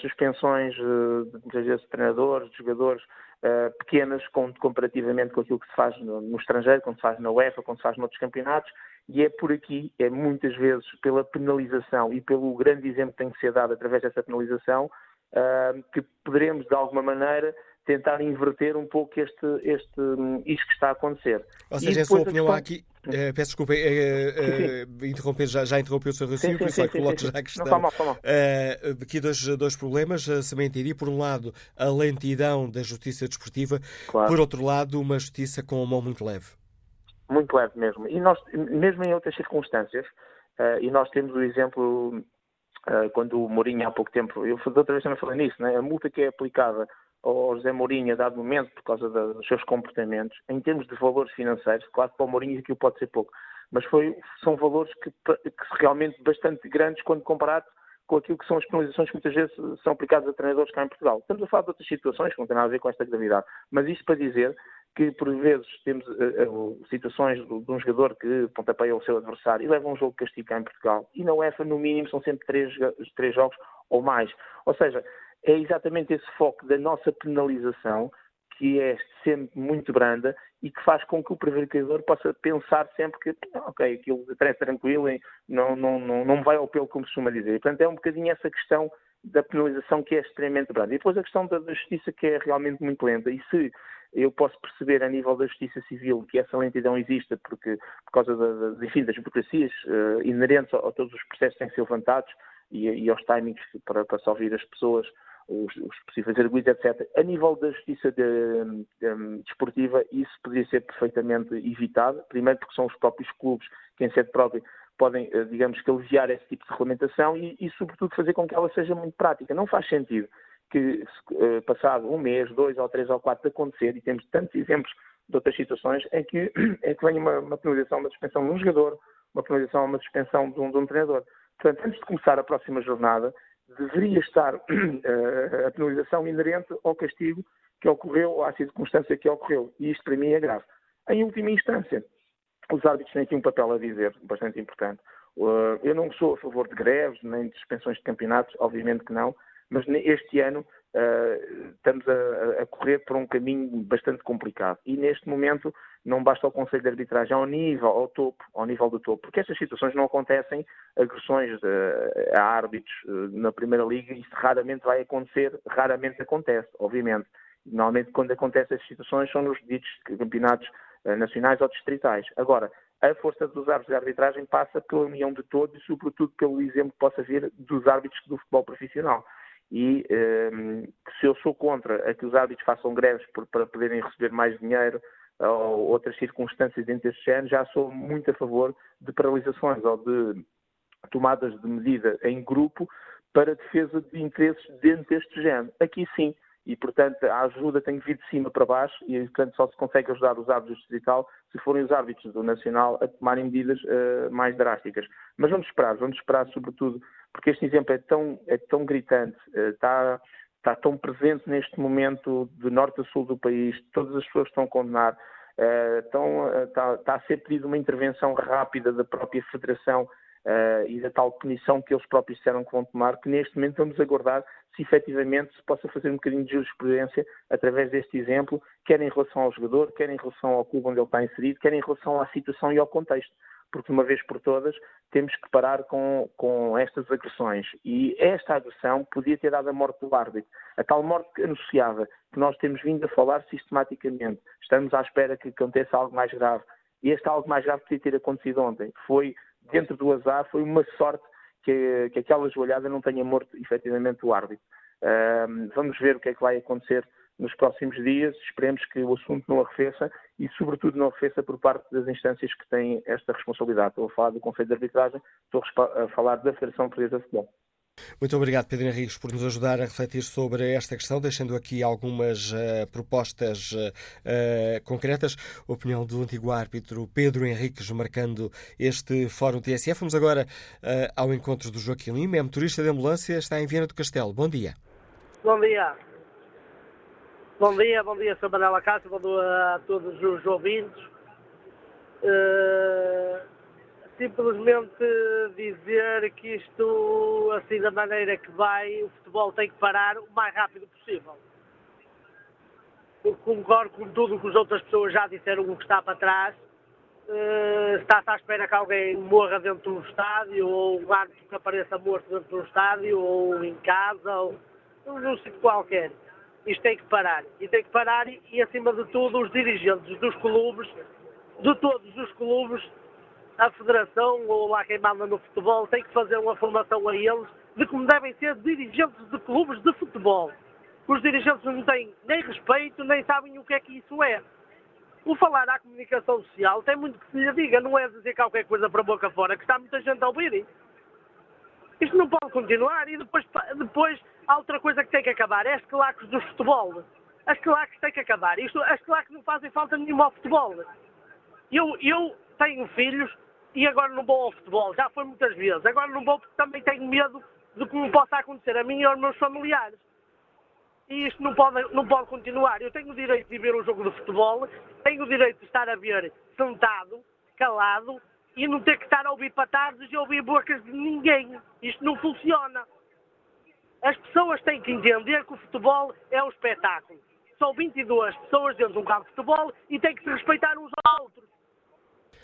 suspensões de, de treinadores, de jogadores pequenas com, comparativamente com aquilo que se faz no, estrangeiro, quando se faz na UEFA, quando se faz noutros campeonatos, e é por aqui, é muitas vezes pela penalização e pelo grande exemplo que tem que ser dado através dessa penalização, que poderemos de alguma maneira tentar inverter um pouco este, este, isto que está a acontecer. Ou seja, a sua opinião questão... aqui, uh, peço desculpa, uh, uh, interromper, já, já interrompeu o seu raciocínio, por isso é que coloco já a questão. Não, mal, mal. Uh, aqui dois, dois problemas, se me entendi. Por um lado, a lentidão da justiça desportiva, claro. por outro lado, uma justiça com a mão muito leve. Muito leve mesmo. E nós, mesmo em outras circunstâncias, e nós temos o exemplo quando o Mourinho há pouco tempo, eu outra vez também falei nisso, né? a multa que é aplicada ao José Mourinho a dado momento por causa dos seus comportamentos, em termos de valores financeiros, claro que para o Mourinho aquilo pode ser pouco, mas foi, são valores que, que realmente bastante grandes quando comparado com aquilo que são as penalizações que muitas vezes são aplicadas a treinadores cá em Portugal. Estamos a falar de outras situações que não têm nada a ver com esta gravidade, mas isto para dizer que por vezes temos uh, uh, situações de, de, um jogador que pontapeia o seu adversário e leva um jogo castigo cá em Portugal e na UEFA no mínimo são sempre três, três jogos ou mais. Ou seja, é exatamente esse foco da nossa penalização, que é sempre muito branda e que faz com que o prevaricador possa pensar sempre que, ok, aquilo é tranquilo não, não, não, não vai ao pelo, como costuma dizer. E, portanto, é um bocadinho essa questão da penalização que é extremamente branda. E depois a questão da, justiça que é realmente muito lenta. E se eu posso perceber a nível da justiça civil que essa lentidão existe porque, por causa da, enfim, das burocracias uh, inerentes a, a, todos os processos que têm que ser levantados e, e aos timings para, para ouvir as pessoas os, os possíveis arguidos, etc. A nível da justiça de, de, desportiva, isso poderia ser perfeitamente evitado, primeiro porque são os próprios clubes que, em sede própria, podem, eh, digamos que, aliviar esse tipo de regulamentação e, e, sobretudo, fazer com que ela seja muito prática. Não faz sentido que, eh, passado um mês, dois ou três ou quatro de acontecer, e temos tantos exemplos de outras situações, em que, <clears throat> em que venha uma, uma penalização, uma suspensão de um jogador, uma penalização, uma suspensão de um, de um treinador. Portanto, antes de começar a próxima jornada, deveria estar uh, <clears throat> a penalização inerente ao castigo que ocorreu ou à circunstância que ocorreu. E isto para mim é grave. Em última instância, os árbitros têm aqui um papel a dizer bastante importante. Uh, eu não sou a favor de greves nem de suspensões de campeonatos, obviamente que não, mas este ano uh, estamos a, a, correr por um caminho bastante complicado. E neste momento não basta o Conselho de Arbitragem ao nível, ao topo, ao nível do topo, porque estas situações não acontecem, agressões uh, a árbitros uh, na Primeira Liga, isso raramente vai acontecer, raramente acontece, obviamente. Normalmente quando acontecem essas situações são nos ditos campeonatos nacionais ou distritais. Agora, a força dos árbitros de arbitragem passa pela união de todos e, sobretudo, pelo exemplo que possa vir dos árbitros do futebol profissional. E um, se eu sou contra a que os árbitros façam greves por, para poderem receber mais dinheiro, ou outras circunstâncias dentro deste género, já sou muito a favor de paralisações ou de tomadas de medida em grupo para defesa de interesses dentro deste género. Aqui sim, e portanto a ajuda tem que vir de cima para baixo e portanto só se consegue ajudar os árbitros distrital se forem os árbitros do Nacional a tomarem medidas uh, mais drásticas. Mas vamos esperar, vamos esperar sobretudo, porque este exemplo é tão, é tão gritante, uh, está está tão presente neste momento de norte a sul do país, todas as pessoas estão a condenar, uh, estão, uh, está, está, a ser pedida uma intervenção rápida da própria Federação uh, e da tal punição que eles próprios disseram que vão tomar, que neste momento vamos aguardar se efetivamente se possa fazer um bocadinho de jurisprudência através deste exemplo, quer em relação ao jogador, quer em relação ao clube onde ele está inserido, quer em relação à situação e ao contexto porque uma vez por todas temos que parar com, com estas agressões. E esta agressão podia ter dado a morte do árbitro. A tal morte que anunciava, que nós temos vindo a falar sistematicamente. Estamos à espera que aconteça algo mais grave. E este algo mais grave podia ter acontecido ontem. Foi, dentro do azar, foi uma sorte que, que aquela joelhada não tenha morto efetivamente o árbitro. vamos ver o que é que vai acontecer nos próximos dias. Esperemos que o assunto não arrefeça e, sobretudo, não arrefeça por parte das instâncias que têm esta responsabilidade. Estou a falar do Conselho de Arbitragem, estou a falar da Federação Portuguesa de Futebol. Muito obrigado, Pedro Henriques, por nos ajudar a refletir sobre esta questão, deixando aqui algumas uh, propostas uh, concretas. A opinião do antigo árbitro Pedro Henriques, marcando este Fórum TSF. Vamos agora uh, ao encontro do Joaquim Lima, é motorista de ambulância, está em Viana do Castelo. Bom dia. Bom dia. Bom dia, bom dia, Sr. Manela Castro, bom dia a todos os ouvintes. Uh, simplesmente dizer que isto, assim da maneira que vai, o futebol tem que parar o mais rápido possível. Porque concordo com tudo o que as outras pessoas já disseram o que está para trás. Uh, está-se à espera que alguém morra dentro do estádio, ou um árbitro que apareça morto dentro do estádio, ou em casa, ou num sítio qualquer. Isto tem que parar. E tem que parar e, acima de tudo, os dirigentes dos clubes, de todos os clubes, a federação ou lá quem manda no futebol tem que fazer uma formação a eles de como devem ser dirigentes de clubes de futebol. Os dirigentes não têm nem respeito, nem sabem o que é que isso é. O falar à comunicação social tem muito que se lhe diga, não é dizer qualquer coisa para a boca fora, que está muita gente a ouvir. Isto não pode continuar e depois, depois há outra coisa que tem que acabar, é as claques do futebol. As claques têm que acabar. Isto, as claques não fazem falta nenhuma ao futebol. Eu, eu tenho filhos e agora não vou ao futebol. Já foi muitas vezes. Agora não vou porque também tenho medo do que me possa acontecer a mim e aos meus familiares. E isto não pode, não pode continuar. Eu tenho o direito de ver um jogo de futebol, tenho o direito de estar a ver sentado, calado, e não ter que estar a ouvir patadas e ouvir bocas de ninguém. Isto não funciona. As pessoas têm que entender que o futebol é um espetáculo. São 22 pessoas dentro de um campo de futebol e têm que se respeitar uns aos outros.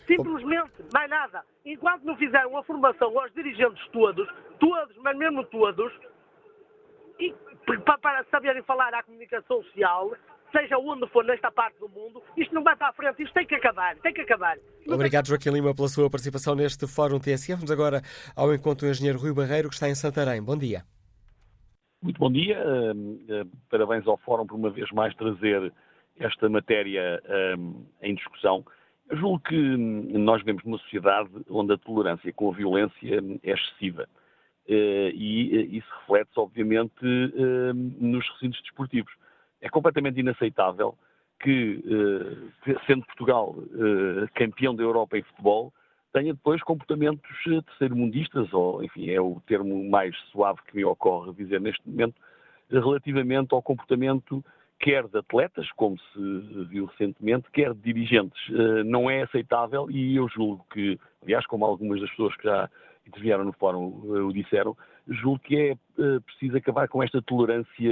Simplesmente, mais nada. Enquanto não fizeram a formação aos dirigentes todos, todos, mas mesmo todos, e para, para saberem falar à comunicação social, seja onde for nesta parte do mundo, isto não vai para a frente, isto tem que acabar, tem que acabar. Obrigado, Joaquim Lima, pela sua participação neste Fórum TSF. Vamos agora ao encontro do engenheiro Rui Barreiro, que está em Santarém. Bom dia. Muito bom dia. Parabéns ao Fórum por uma vez mais trazer esta matéria em discussão. Julgo que nós vivemos numa sociedade onde a tolerância com a violência é excessiva. E isso reflete-se, obviamente, nos recintos desportivos. É completamente inaceitável que, sendo Portugal campeão da Europa em futebol, tenha depois comportamentos terceiro-mundistas, ou enfim, é o termo mais suave que me ocorre dizer neste momento, relativamente ao comportamento quer de atletas, como se viu recentemente, quer de dirigentes. Não é aceitável e eu julgo que, aliás, como algumas das pessoas que já intervieram no fórum o disseram, julgo que é preciso acabar com esta tolerância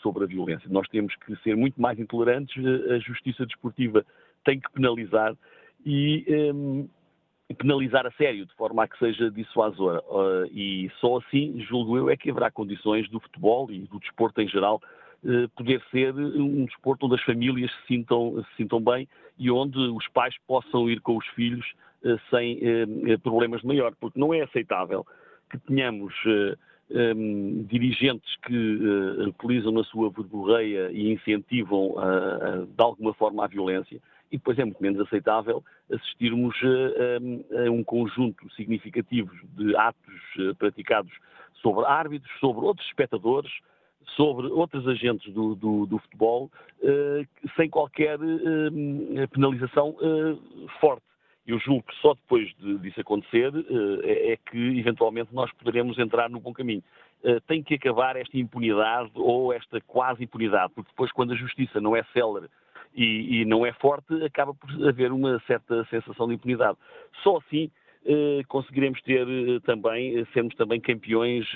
sobre a violência. Nós temos que ser muito mais intolerantes, a justiça desportiva tem que penalizar e penalizar a sério, de forma a que seja dissuasora. E só assim, julgo eu, é que haverá condições do futebol e do desporto em geral poder ser um desporto onde as famílias se sintam, se sintam bem e onde os pais possam ir com os filhos uh, sem problemas de maior, porque não é aceitável que tenhamos um, dirigentes que utilizam na sua verborreia e incentivam de alguma forma a violência e depois é muito menos aceitável assistirmos a, a, um conjunto significativo de atos eh, praticados sobre árbitros, sobre outros espectadores, sobre outros agentes do, do, do futebol, uh, sem qualquer uh, penalização uh, forte. Eu julgo que só depois de, disso acontecer é, é, que, eventualmente, nós poderemos entrar no bom caminho. tem que acabar esta impunidade ou esta quase impunidade, porque depois, quando a justiça não é célere e, e não é forte, acaba por haver uma certa sensação de impunidade. Só assim eh, conseguiremos ter eh, também, eh, sermos também campeões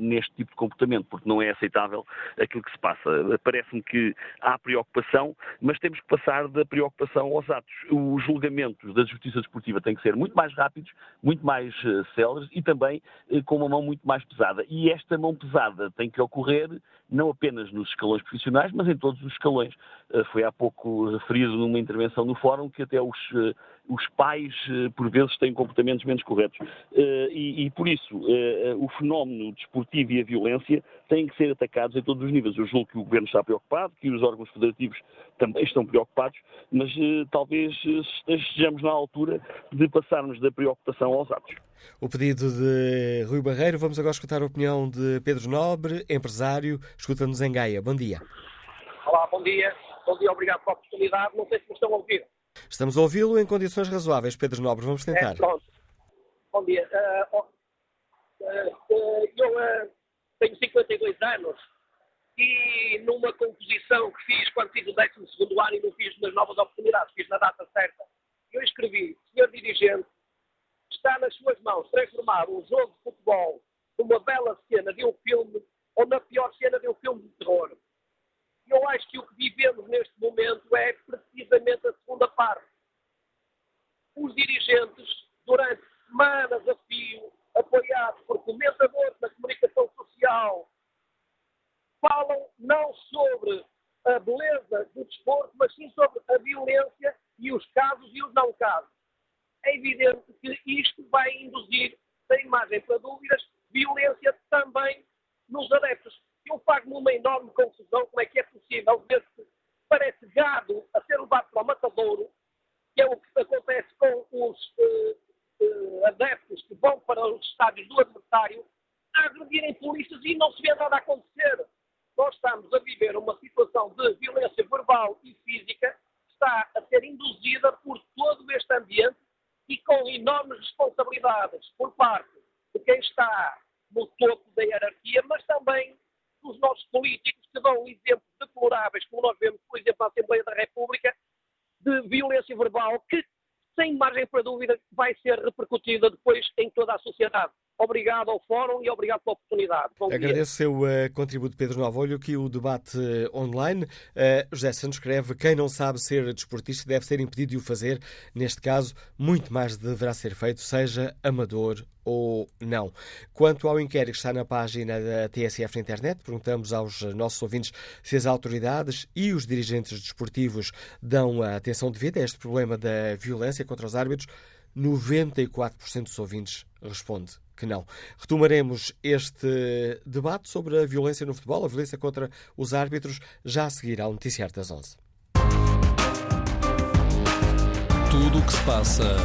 neste tipo de comportamento, porque não é aceitável aquilo que se passa. Parece-me que há preocupação, mas temos que passar da preocupação aos atos. Os julgamentos da justiça desportiva têm que ser muito mais rápidos, muito mais céleres e também com uma mão muito mais pesada. E esta mão pesada tem que ocorrer não apenas nos escalões profissionais, mas em todos os escalões. Foi há pouco referido numa intervenção no fórum que até os os pais, eh, por vezes, têm comportamentos menos corretos. Eh, e, e, por isso, eh, o fenómeno desportivo e a violência têm que ser atacados em todos os níveis. Eu julgo que o Governo está preocupado, que os órgãos federativos também estão preocupados, mas talvez estejamos na altura de passarmos da preocupação aos atos. O pedido de Rui Barreiro. Vamos agora escutar a opinião de Pedro Nobre, empresário. Escuta-nos em Gaia. Bom dia. Olá, bom dia. Bom dia, obrigado pela oportunidade. Não sei se me estão a ouvir. Estamos a ouvi-lo em condições razoáveis, Pedro Nobre. Vamos tentar. É, pronto. Bom dia. Uh, uh, eu tenho 52 anos e numa composição que fiz quando fiz o 12 ano e não fiz nas novas oportunidades, fiz na data certa, eu escrevi, senhor dirigente, está nas suas mãos transformar um jogo de futebol numa bela cena de um filme ou na pior cena de um filme de terror. Eu acho que o que vivemos neste momento é precisamente a segunda parte. Os dirigentes, durante semanas a fio, apoiados por comentadores da comunicação social, falam não sobre a beleza do desporto, mas sim sobre a violência e os casos e os não casos. É evidente que isto vai induzir, sem margem para dúvidas, violência também nos adeptos. Eu pago-me uma enorme confusão como é que é possível ver-se, parece gado a ser levado para o matadouro, que é o que acontece com os uh, uh, adeptos que vão para os estádios do adversário, a agredirem polícias e não se vê nada a acontecer. Nós estamos a viver uma situação de violência verbal e física que está a ser induzida por todo este ambiente e com enormes responsabilidades por parte de quem está no topo da hierarquia, mas também dos nossos políticos que dão exemplos deploráveis, como nós vemos, por exemplo, na Assembleia da República, de violência verbal que, sem margem para dúvida, vai ser repercutida depois em toda a sociedade. Obrigado ao Fórum e obrigado pela oportunidade. Bom Agradeço o seu uh, contributo, Pedro Novolho, que o debate uh, online. Uh, José Santos escreve: quem não sabe ser desportista deve ser impedido de o fazer. Neste caso, muito mais deverá ser feito, seja amador ou não. Quanto ao inquérito que está na página da TSF na internet, perguntamos aos nossos ouvintes se as autoridades e os dirigentes desportivos dão a atenção devida a este problema da violência contra os árbitros. 94% dos ouvintes responde que não. Retomaremos este debate sobre a violência no futebol, a violência contra os árbitros, já a seguir ao Noticiário das 11. Tudo o que se passa,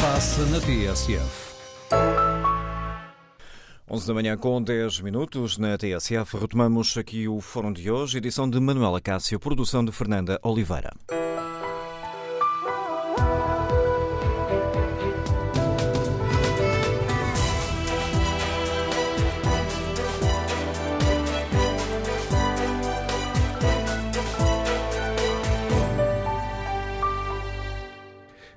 passa na TSF. 11 da manhã com 10 minutos na TSF. Retomamos aqui o fórum de hoje, edição de Manuela Cássio, produção de Fernanda Oliveira.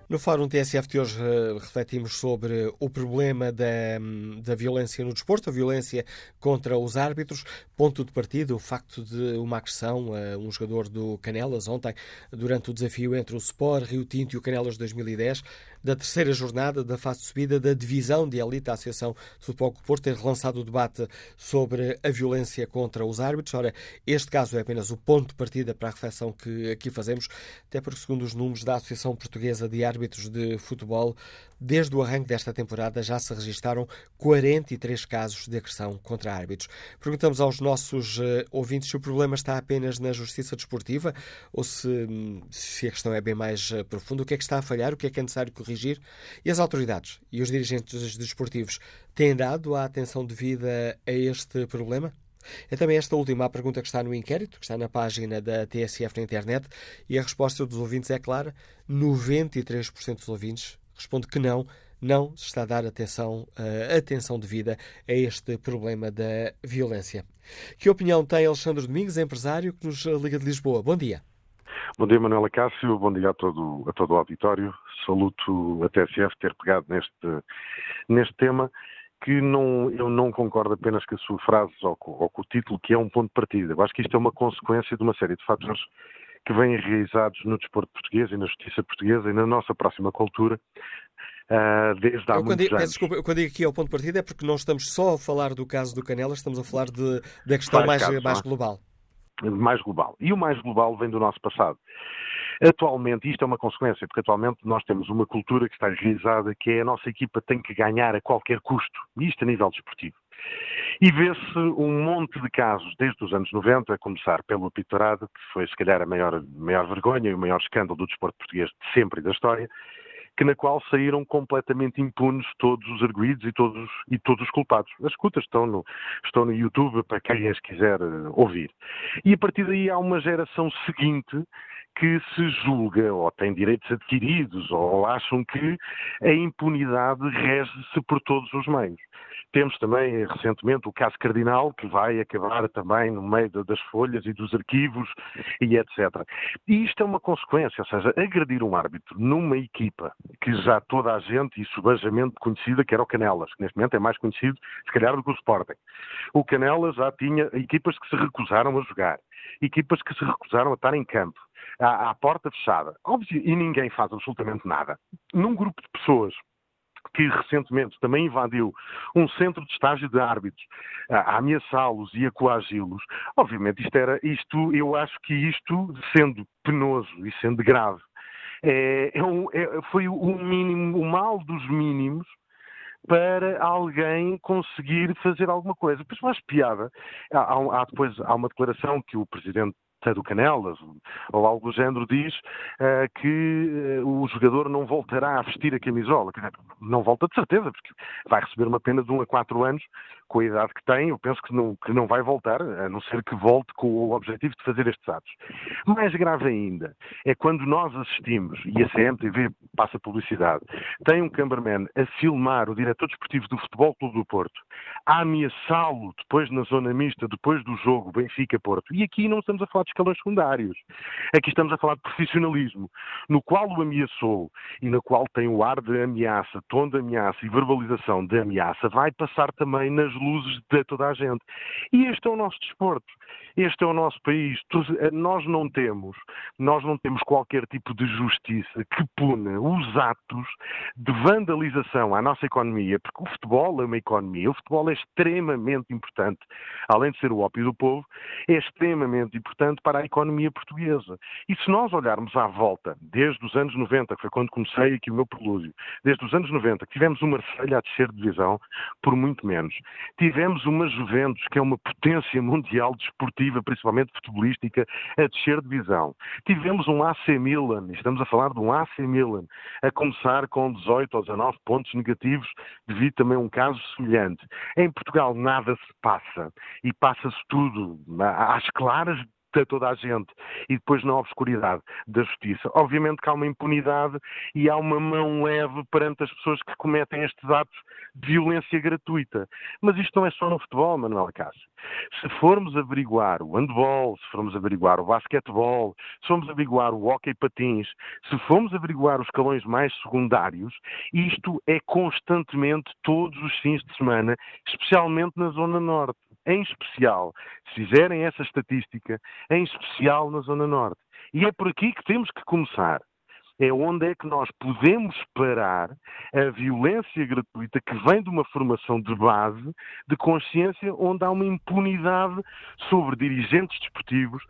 No Fórum TSF de hoje uh, refletimos sobre o problema da, da violência no desporto, a violência contra os árbitros. Ponto de partida, o facto de uma agressão a um jogador do Canelas ontem, durante o desafio entre o Sport, Rio Tinto e o Canelas 2010, da terceira jornada da fase de subida da divisão de elite da Associação de Futebol do Porto, ter relançado o debate sobre a violência contra os árbitros. Ora, este caso é apenas o ponto de partida para a reflexão que aqui fazemos, até porque, segundo os números da Associação Portuguesa de Árbitros, árbitros de futebol, desde o arranque desta temporada já se registaram 43 casos de agressão contra árbitros. Perguntamos aos nossos uh, ouvintes se o problema está apenas na justiça desportiva ou se, se a questão é bem mais uh, profunda, o que é que está a falhar, o que é que é necessário corrigir. E as autoridades e os dirigentes desportivos têm dado a atenção devida a este problema? É também esta última a pergunta que está no inquérito, que está na página da TSF na internet, e a resposta dos ouvintes é clara: 93% dos ouvintes responde que não, não se está a dar atenção, uh, atenção devida a este problema da violência. Que opinião tem Alexandre Domingos, empresário que nos liga de Lisboa? Bom dia. Bom dia, Manuela Cássio. Bom dia a todo, a todo o auditório. Saluto a TSF ter pegado neste, neste tema que não, eu não concordo apenas com a sua frase ou com, ou com, o título, que é um ponto de partida. Eu acho que isto é uma consequência de uma série de fatores que vêm enraizados no desporto português e na justiça portuguesa e na nossa próxima cultura, uh, desde há eu, digo, anos. Desculpa, quando digo aqui ao ponto de partida é porque não estamos só a falar do caso do Canela, estamos a falar de, da questão mais, casos, mais global. Mais global. E o mais global vem do nosso passado. Atualmente, isto é uma consequência, porque atualmente nós temos uma cultura que está enraizada, que é a nossa equipa tem que ganhar a qualquer custo, isto a nível desportivo. E vê-se um monte de casos desde os anos 90, a começar pelo apitorado, que foi se calhar a maior, maior vergonha e o maior escândalo do desporto português de sempre e da história, que na qual saíram completamente impunes todos os arguídos e todos, e todos os culpados. As escutas estão no, estão no YouTube para quem as quiser eh, ouvir. E a partir daí há uma geração seguinte que se julga ou tem direitos adquiridos ou acham que a impunidade rege-se por todos os meios. Temos também, recentemente, o caso Cardinal, que vai acabar também no meio das folhas e dos arquivos e etc. E isto é uma consequência, ou seja, agredir um árbitro numa equipa que já toda a gente, e subejamente conhecida, que era o Canelas, que neste momento é mais conhecido, se calhar, do que o Sporting. O Canelas já tinha equipas que se recusaram a jogar, equipas que se recusaram a estar em campo, à, à porta fechada. Óbvio, e ninguém faz absolutamente nada. Num grupo de pessoas que recentemente também invadiu um centro de estágio de árbitros a ameaçá-los e a coagi-los, obviamente isto era, isto, eu acho que isto, sendo penoso e sendo grave, é, é um, é, foi o mínimo, o mal dos mínimos para alguém conseguir fazer alguma coisa. Depois mais piada, há, há, depois há uma declaração que o Presidente do Canelas ou algo do género diz uh, que uh, o jogador não voltará a vestir a camisola. Não volta de certeza, porque vai receber uma pena de 1 a 4 anos com a idade que tem, eu penso que não, que não vai voltar, a não ser que volte com o objetivo de fazer estes atos. Mais grave ainda é quando nós assistimos, e a CMTV passa publicidade, tem um cameraman a filmar o diretor desportivo do Futebol Clube do Porto, a ameaçá-lo depois na zona mista, depois do jogo Benfica-Porto. E aqui não estamos a falar de escalões secundários. Aqui estamos a falar de profissionalismo, no qual o ameaçou e no qual tem o ar de ameaça, tom de ameaça e verbalização de ameaça, vai passar também nas luzes de toda a gente. E este é o nosso desporto. Este é o nosso país. Eh, nós não temos, nós não temos qualquer tipo de justiça que pune os atos de vandalização à nossa economia, porque o futebol é uma economia. O futebol é extremamente importante, além de ser o ópio do povo, é extremamente importante para a economia portuguesa. E se nós olharmos à volta, desde os anos 90, que foi quando comecei aqui o meu prelúdio, desde os anos 90, que tivemos uma Marselha a descer de divisão, por muito menos. Tivemos uma Juventus, que é uma potência mundial desportiva, principalmente futebolística, a descer de divisão. Tivemos um AC Milan, estamos a falar de um AC Milan, a começar com 18 ou 19 pontos negativos, devido também a um caso semelhante. Em Portugal nada se passa e passa-se tudo às claras de toda a gente e depois na obscuridade da justiça. Obviamente que há uma impunidade e há uma mão leve perante as pessoas que cometem estes atos de violência gratuita. Mas isto não é só no futebol, Manuel Cássio. Se formos averiguar o handball, se formos averiguar o basquetebol, se formos averiguar o hockey patins, se formos averiguar os escalões mais secundários, isto é constantemente todos os fins de semana, especialmente na Zona Norte em especial, se fizerem essa estatística, em especial na Zona Norte. E é por aqui que temos que começar. É onde é que nós podemos parar a violência gratuita que vem de uma formação de base, de consciência, onde há uma impunidade sobre dirigentes desportivos,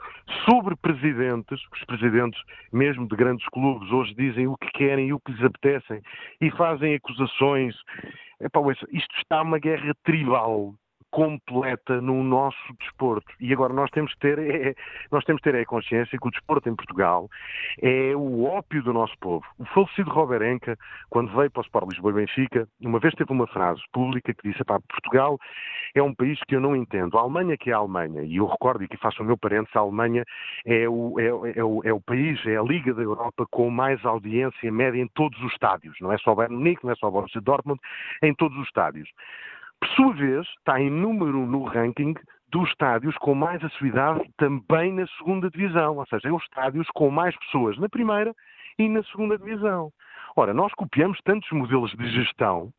sobre presidentes, os presidentes mesmo de grandes clubes hoje dizem o que querem e o que lhes apetecem e fazem acusações. Epá, isto está uma guerra tribal completa no nosso desporto. E agora nós temos que ter, é, nós temos que ter a consciência que o desporto em Portugal é o ópio do nosso povo. O falecido Robert Enca, quando veio para o Sport Lisboa e Benfica, uma vez teve uma frase pública que disse, Portugal é um país que eu não entendo. A Alemanha que é a Alemanha, e eu recordo, e que faço o meu parente, a Alemanha é o, é, é, o, é o país, é a Liga da Europa com mais audiência média em todos os estádios. Não é só Bayern Munique, não é só o Borussia Dortmund, em todos os estádios. Por sua vez, está em número no ranking dos estádios com mais assiduidade também na segunda divisão, ou seja, é os estádios com mais pessoas na primeira e na segunda divisão. Ora, nós copiamos tantos modelos de gestão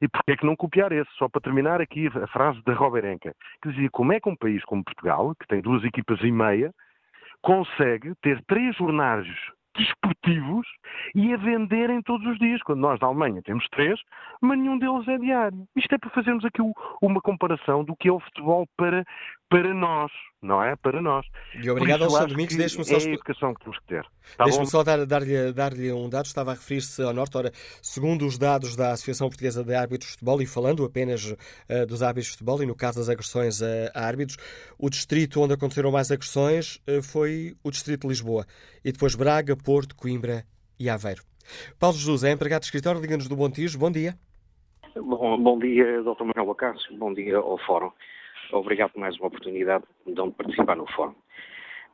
e porquê é que não copiar esse? Só para terminar aqui a frase da Roberenca, que dizia como é que um país como Portugal, que tem duas equipas e meia, consegue ter três jornadas desportivos e a venderem todos os dias, quando nós na Alemanha temos três, mas nenhum deles é diário. Isto é para fazermos aqui uma comparação do que é o futebol para para nós, não é? Para nós. E obrigado, Alexandre Domingos. Deixe-me só... É a educação que temos que ter. Tá Deixe-me só dar-lhe dar dar um dado. Estava a referir-se ao Norte. Ora, segundo os dados da Associação Portuguesa de Árbitros de Futebol, e falando apenas uh, dos árbitros de futebol, e no caso das agressões a, a árbitros, o distrito onde aconteceram mais agressões uh, foi o distrito de Lisboa. E depois Braga, Porto, Coimbra e Aveiro. Paulo Jesus é empregado de escritório, liga-nos do Montijo. Bom dia. Bom, bom dia, Dr. Manuel Acácio. Bom dia ao Fórum. Obrigado por mais uma oportunidade de participar no Fórum.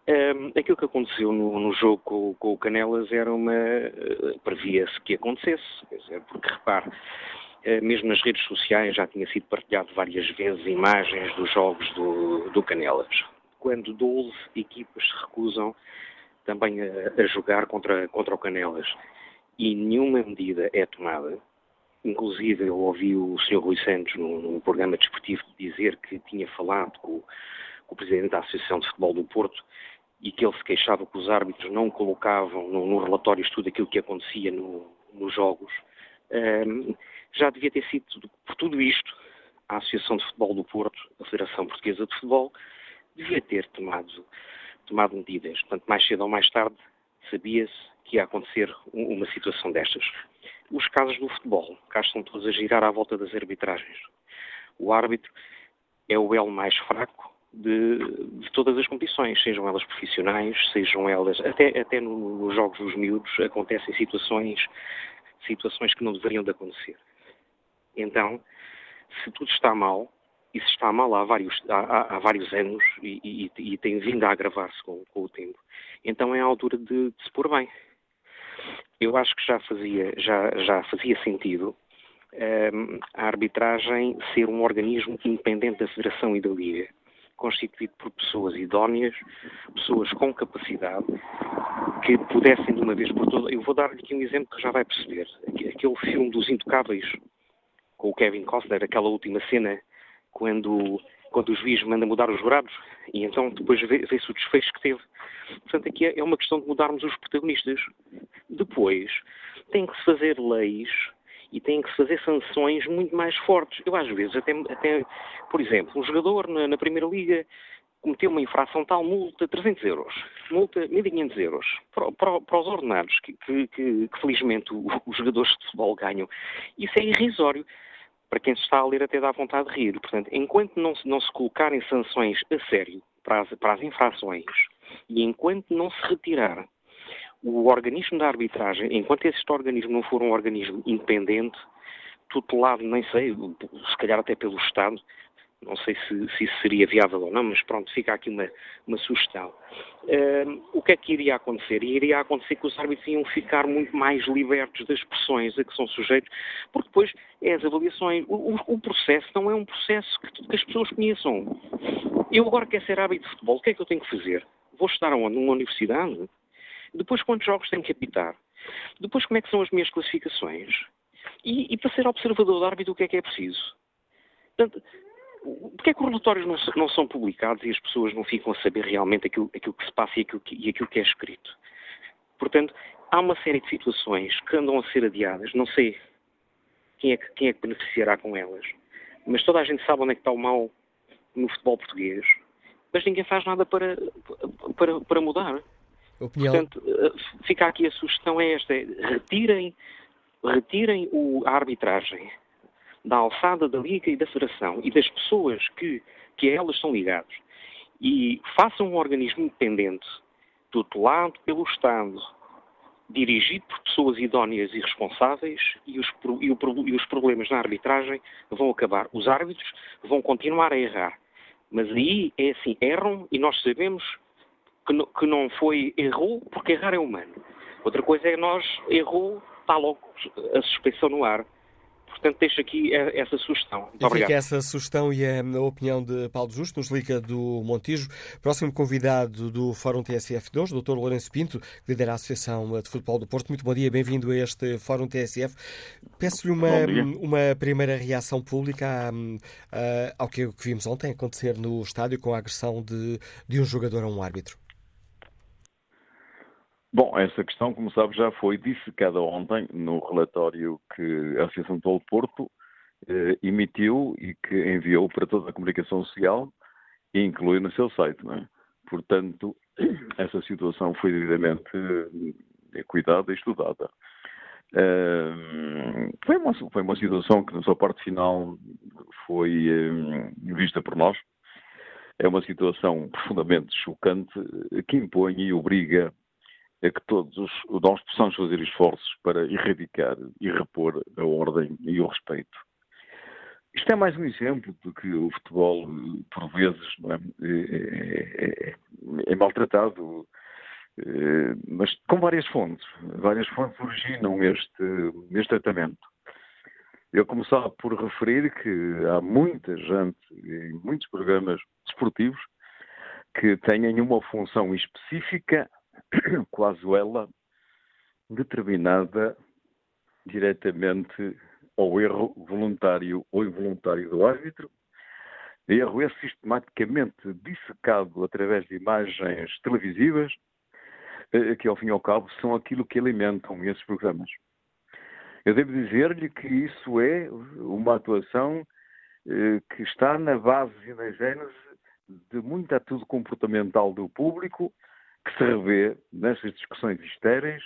Um, aquilo que aconteceu no, no jogo com, com, o Canelas era uma. Uh, previa-se que acontecesse, dizer, porque repare, uh, mesmo nas redes sociais já tinha sido partilhado várias vezes imagens dos jogos do, do Canelas, quando 12 equipas se recusam também a, a jogar contra, contra o Canelas e nenhuma medida é tomada Inclusive, eu ouvi o Sr. Rui Santos, num, num programa desportivo, dizer que tinha falado com, com, o Presidente da Associação de Futebol do Porto e que ele se queixava que os árbitros não colocavam no, no relatório tudo aquilo que acontecia no, nos jogos. Um, já devia ter sido, por tudo isto, a Associação de Futebol do Porto, a Federação Portuguesa de Futebol, devia ter tomado, tomado medidas. Portanto, mais cedo ou mais tarde, sabia-se que ia acontecer uma situação destas os casos do futebol. Cá estão todos a girar à volta das arbitragens. O árbitro é o elo mais fraco de, de, todas as competições, sejam elas profissionais, sejam elas. Até, até no, nos jogos dos miúdos acontecem situações, situações que não deveriam de acontecer. Então, se tudo está mal, e se está mal há vários, há, há vários anos e, e, e, tem vindo a agravar-se com, com, o tempo, então é a altura de, de se pôr bem eu acho que já fazia, já, já fazia sentido um, ehm, a arbitragem ser um organismo independente da Federação e da Liga, constituído por pessoas idóneas, pessoas com capacidade, que pudessem de uma vez por todas. Eu vou dar-lhe aqui um exemplo que já vai perceber. Aquele filme dos Intocáveis, com o Kevin Costner, aquela última cena, quando quando o juiz manda mudar os jurados e então depois vê-se o desfecho que teve. Portanto, aqui é uma questão de mudarmos os protagonistas. Depois, tem que se fazer leis e tem que se fazer sanções muito mais fortes. Eu, às vezes, até, até por exemplo, um jogador na, na Primeira Liga cometeu uma infração tal, multa 300 euros, multa 1.500 euros, para, para, para, os ordenados que, que, que, que felizmente os jogadores de futebol ganham. Isso é irrisório para quem se está a ler até dá vontade de rir. Portanto, enquanto não se, não se colocarem sanções a sério para as, para as infrações e enquanto não se retirar o organismo da arbitragem, enquanto este organismo não for um organismo independente, tutelado, nem sei, se calhar até pelo Estado, não sei se, se, isso seria viável ou não, mas pronto, fica aqui uma, uma sugestão. Uh, o que é que iria acontecer? Iria acontecer que os árbitros iam ficar muito mais libertos das pressões a que são sujeitos, porque depois é as avaliações. O, o, o processo não é um processo que, que, as pessoas conheçam. Eu agora quero ser árbitro de futebol, o que é que eu tenho que fazer? Vou estudar onde? Numa universidade? Depois quantos jogos tenho que apitar? Depois como é que são as minhas classificações? E, e para ser observador de árbitro o que é que é preciso? Portanto, Porquê é que os relatórios não, não, são publicados e as pessoas não ficam a saber realmente aquilo, aquilo que se passa e aquilo que, e aquilo que é escrito? Portanto, há uma série de situações que andam a ser adiadas, não sei quem é que, quem é que beneficiará com elas, mas toda a gente sabe onde é que está o mal no futebol português, mas ninguém faz nada para, para, para mudar. Opinião. Portanto, eh, fica aqui a sugestão é esta, é retirem, retirem o, a arbitragem da alçada da Liga e da Federação e das pessoas que, que a elas são ligados e façam um organismo independente, tutelado pelo Estado, dirigido por pessoas idóneas e responsáveis e os, e, o, e os problemas na arbitragem vão acabar. Os árbitros vão continuar a errar. Mas aí é assim, erram e nós sabemos que não, que não foi, errou porque errar é humano. Outra coisa é nós, errou, está logo a suspeição no ar. Portanto, deixo aqui essa sugestão. Muito e obrigado. Fica essa sugestão e a opinião de Paulo Justo, nos liga do Montijo. Próximo convidado do Fórum TSF 2, o Dr. Lourenço Pinto, que lidera a Associação de Futebol do Porto. Muito bom dia, bem-vindo a este Fórum TSF. Peço-lhe uma, uma primeira reação pública ao que vimos ontem acontecer no estádio com a agressão de, de um jogador a um árbitro. Bom, essa questão, como sabe, já foi dissecada ontem no relatório que a Associação do Porto eh, emitiu e que enviou para toda a comunicação social e incluir no seu site. É? Portanto, <clears throat> essa situação foi devidamente eh, cuidada e estudada. Uh, foi, uma, foi uma situação que, na sua parte final, foi uh, vista por nós. É uma situação profundamente chocante que impõe e obriga a que todos os, nós possamos fazer esforços para erradicar e repor a ordem e o respeito. Isto é mais um exemplo de que o futebol, por vezes, é? É, é, é, maltratado, eh, mas com várias fontes. Várias fontes originam este, este tratamento. Eu começava por referir que há muita gente em muitos programas desportivos que têm uma função específica <coughs> quase ela, determinada diretamente ao erro voluntário ou involuntário do árbitro. Erro é sistematicamente dissecado através de imagens televisivas, eh, que ao fim e ao cabo são aquilo que alimentam esses programas. Eu devo dizer-lhe que isso é uma atuação eh, que está na base e na gênese de muita atitude comportamental do público que se revê nessas discussões estéreis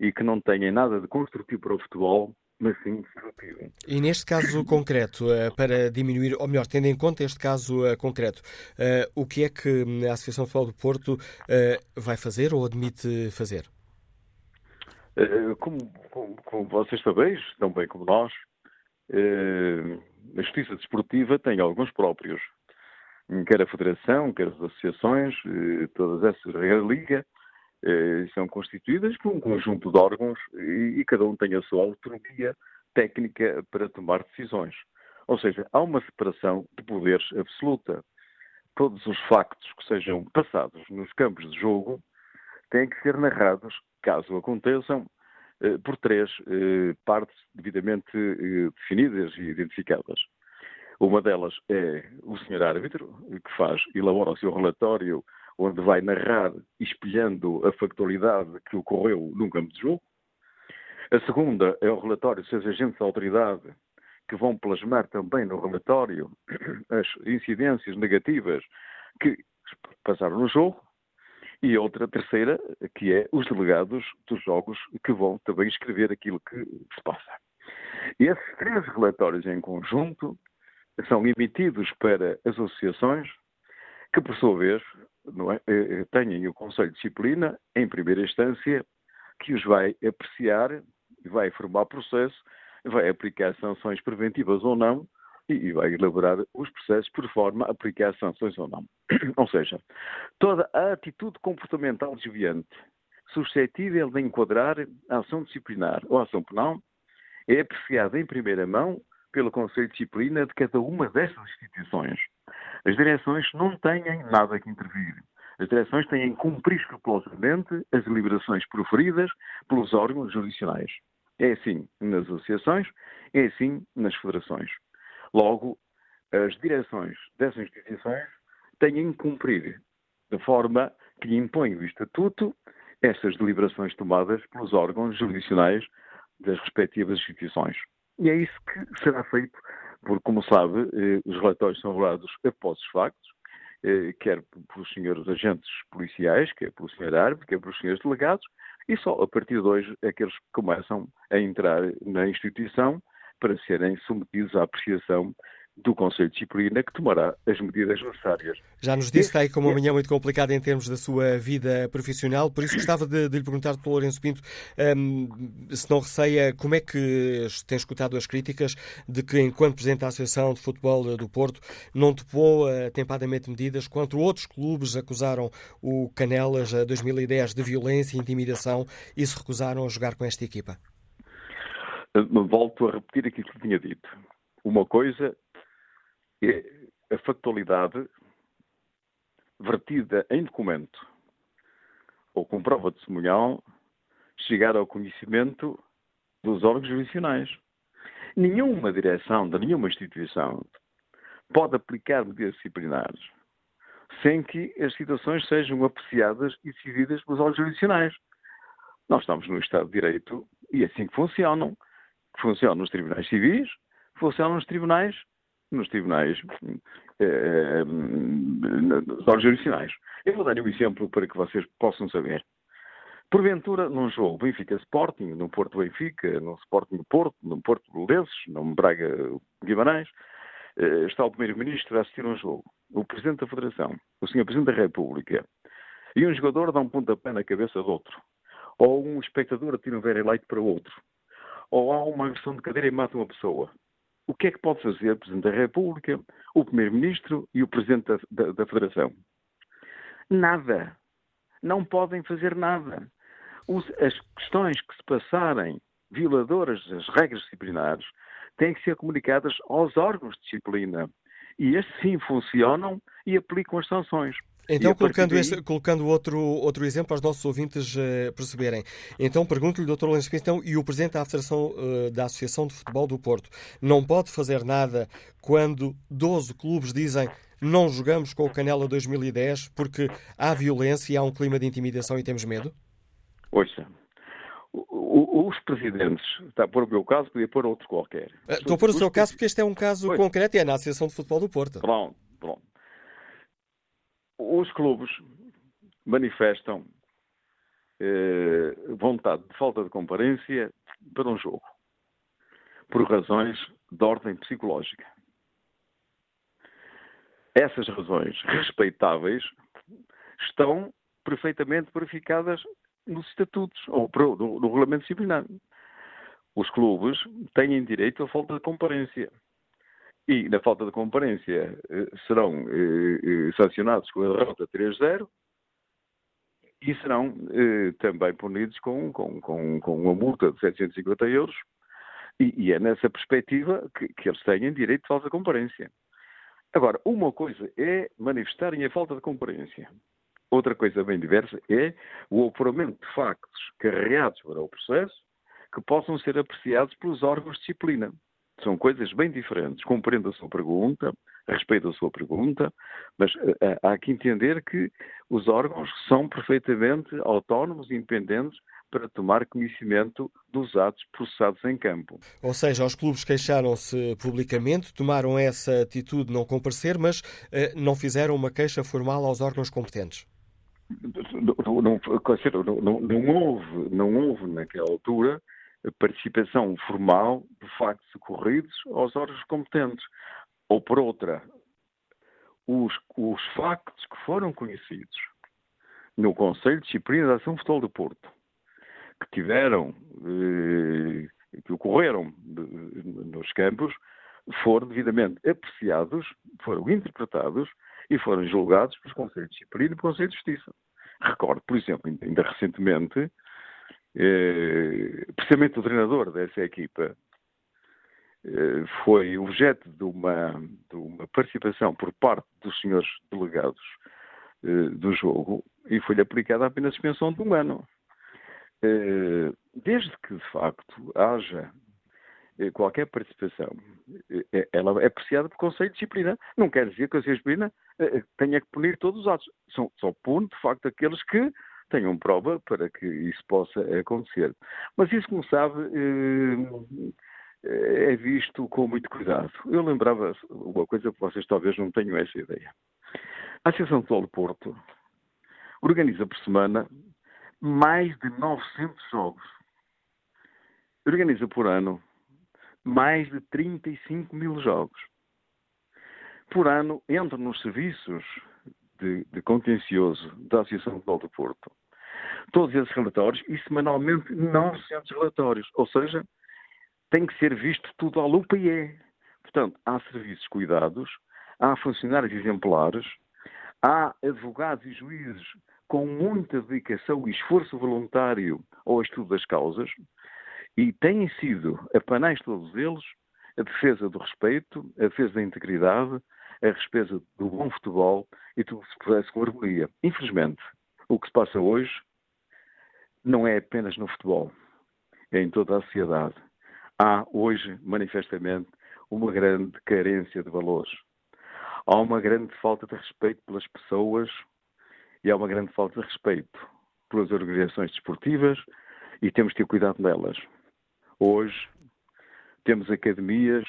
e que não têm nada de construtivo para o futebol, mas sim destrutivo. E neste caso concreto, eh, para diminuir, ou melhor, tendo em conta este caso eh, concreto, eh, o que é que a Associação Futebol do Porto vai fazer ou admite fazer? Como, como, como vocês sabeis, tão bem como nós, a Justiça Desportiva tem alguns próprios quer a Federação, quer as associações, eh, todas essas, a Liga, eh, são constituídas por um conjunto de órgãos e cada um tem a sua autonomia técnica para tomar decisões. Ou seja, há uma separação de poderes absoluta. Todos os factos que sejam passados nos campos de jogo têm que ser narrados, caso aconteçam, eh, por três partes devidamente definidas e identificadas. Uma delas é o senhor árbitro, que faz, elabora o seu relatório, onde vai narrar, espelhando a factualidade que ocorreu num campo de jogo. A segunda é o relatório dos seus agentes da autoridade, que vão plasmar também no relatório <clears throat> as incidências negativas que passaram no jogo. E outra terceira, que é os delegados dos jogos, que vão também escrever aquilo que se passa. Esses três relatórios em conjunto são emitidos para as associações, que por sua vez é, eh, eh, têm o Conselho de Disciplina, em primeira instância, que os vai apreciar, vai formar processo, vai aplicar sanções preventivas ou não, e vai elaborar os processos por forma a aplicar sanções ou não. <clears throat> ou seja, toda a atitude comportamental desviante suscetível de enquadrar a ação disciplinar ou a ação penal é apreciada em primeira mão pelo Conselho de Disciplina de cada uma destas instituições. As direções não têm nada que intervir. As direções têm que cumprir escrupulosamente as deliberações proferidas pelos órgãos jurisdicionais. É assim nas associações, é assim nas federações. Logo, as direções dessas instituições têm que cumprir da forma que lhe impõe o Estatuto essas deliberações tomadas pelos órgãos jurisdicionais das respectivas instituições. E é isso que será feito, porque, como sabe, eh, os relatórios são relados após os factos, eh, quer pelos senhores agentes policiais, quer pelo senhor árbitro, quer pelos senhores delegados, e só a partir de hoje é que eles começam a entrar na instituição para serem submetidos à apreciação do Conselho de Disciplina que tomará as medidas necessárias. Já nos disse que está aí com uma manhã muito complicada em termos da sua vida profissional, por isso gostava de, de lhe perguntar, Dr. Lourenço Pinto, um, se não receia, como é que tem escutado as críticas de que, enquanto Presidente da Associação de Futebol do Porto, não topou atempadamente medidas contra outros clubes acusaram o Canelas 2010 de violência e intimidação e se recusaram a jogar com esta equipa? Volto a repetir aquilo que tinha dito. Uma coisa é a factualidade vertida em documento ou com prova testemunhal chegar ao conhecimento dos órgãos jurisdicionais. Nenhuma direção de nenhuma instituição pode aplicar medidas disciplinares sem que as situações sejam apreciadas e decididas pelos órgãos jurisdicionais. Nós estamos no Estado de Direito e é assim que funcionam. Funcionam nos tribunais civis, funcionam nos tribunais nos tribunais, eh, nos órgãos judiciais. Eu vou dar um exemplo para que vocês possam saber. Porventura, num jogo Benfica Sporting, no Porto Benfica, no Sporting Porto, no Porto Belenenses, no Braga Guimarães, eh, está o Primeiro-Ministro a assistir a um jogo. O Presidente da Federação, o Sr. Presidente da República e um jogador dá um pontapé na cabeça do outro. Ou um espectador atira um very light para outro. Ou há uma agressão de cadeira e mata uma pessoa. O que é que pode fazer o Presidente da República, o Primeiro-Ministro e o Presidente da, da, da Federação? Nada. Não podem fazer nada. Os, as questões que se passarem violadoras das regras disciplinares têm que ser comunicadas aos órgãos de disciplina. E estes sim funcionam e aplicam as sanções. Então, colocando, daí... esse, colocando outro, outro exemplo para os nossos ouvintes uh, perceberem. Então, pergunto-lhe, Dr. Lourenço Pintão, e o Presidente da, Federação, uh, da Associação de Futebol do Porto não pode fazer nada quando 12 clubes dizem não jogamos com o Canela 2010 porque há violência e há um clima de intimidação e temos medo? Ouça, os presidentes, está a pôr o meu caso, podia pôr outro qualquer. Uh, estou a pôr o seu caso porque este é um caso pois. concreto e é na Associação de Futebol do Porto. Pronto, pronto. Os clubes manifestam eh, vontade de falta de comparência para um jogo, por razões de ordem psicológica. Essas razões respeitáveis estão perfeitamente verificadas nos estatutos ou no, no regulamento disciplinar. Os clubes têm direito à falta de comparência. E, na falta de comparência, eh, serão eh, eh, sancionados com a derrota 3-0 e serão também punidos com, com, com, com, uma multa de 750 euros. E, e é nessa perspectiva que, que, eles têm direito de falta de comparência. Agora, uma coisa é manifestarem a falta de comparência. Outra coisa bem diversa é o apuramento de factos carregados para o processo que possam ser apreciados pelos órgãos de disciplina. São coisas bem diferentes. Compreendo a sua pergunta, respeito a sua pergunta, mas uh, há que entender que os órgãos são perfeitamente autónomos e independentes para tomar conhecimento dos atos processados em campo. Ou seja, os clubes queixaram-se publicamente, tomaram essa atitude de não comparecer, mas uh, não fizeram uma queixa formal aos órgãos competentes não, não, não, não, houve, não houve naquela altura participação formal de factos ocorridos aos órgãos competentes. Ou por outra, os, os factos que foram conhecidos no Conselho de Disciplina da Ação Futebol do Porto, que tiveram, eh, que ocorreram nos campos, foram devidamente apreciados, foram interpretados e foram julgados pelos Conselhos de Disciplina e pelo Conselho de Justiça. Recordo, por exemplo, ainda recentemente, eh, precisamente o treinador dessa equipa eh, foi objeto de uma, de uma, participação por parte dos senhores delegados eh, do jogo e foi-lhe aplicada apenas suspensão de um ano. Desde que, de facto, haja qualquer participação, ela é apreciada por Conselho de Disciplina. Não quer dizer que o Conselho de Disciplina tenha que punir todos os atos. São, só pune, de facto, aqueles que tenham prova para que isso possa acontecer. Mas isso, como sabe, é visto com muito cuidado. Eu lembrava uma coisa que vocês talvez não tenham essa ideia. A Associação de Futebol Porto organiza por semana mais de 900 jogos. Organiza por ano mais de 35 mil jogos. Por ano, entram nos serviços de, de contencioso da Associação de do Porto todos esses relatórios e semanalmente 900 relatórios. Ou seja, tem que ser visto tudo à lupa e é. Portanto, há serviços cuidados, há funcionários exemplares, há advogados e juízes com muita dedicação e esforço voluntário ao estudo das causas, e têm sido apanais todos eles a defesa do respeito, a defesa da integridade, a defesa do bom futebol e tudo se pudesse com harmonia. Infelizmente, o que se passa hoje não é apenas no futebol, é em toda a sociedade. Há hoje, manifestamente, uma grande carência de valores. Há uma grande falta de respeito pelas pessoas e há uma grande falta de respeito pelas organizações desportivas e temos de ter cuidado delas. Hoje temos academias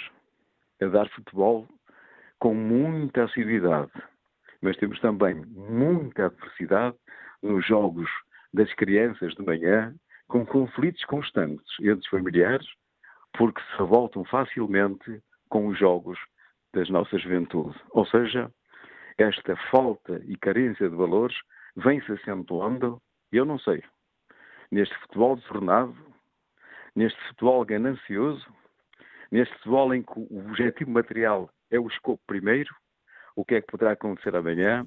a dar futebol com muita assiduidade, mas temos também muita adversidade nos jogos das crianças de manhã, com conflitos constantes entre os familiares, porque se revoltam facilmente com os jogos das nossas juventude. Ou seja, esta falta e carência de valores vem-se acentuando, eu não sei, neste futebol desordenado, neste futebol ganancioso, neste futebol em que o objetivo material é o escopo primeiro, o que é que poderá acontecer amanhã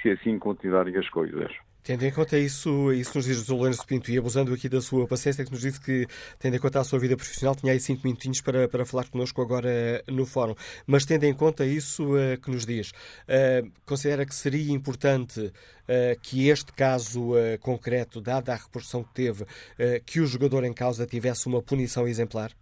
se assim continuarem as coisas. Tendo em conta isso, isso nos diz o Lourenço Pinto, e abusando aqui da sua paciência, que nos disse que, tendo em conta a sua vida profissional, tinha aí cinco minutinhos para, para falar connosco agora no fórum. Mas tendo em conta isso uh, que nos diz, uh, considera que seria importante uh, que este caso concreto, dada a repercussão que teve, que o jogador em causa tivesse uma punição exemplar?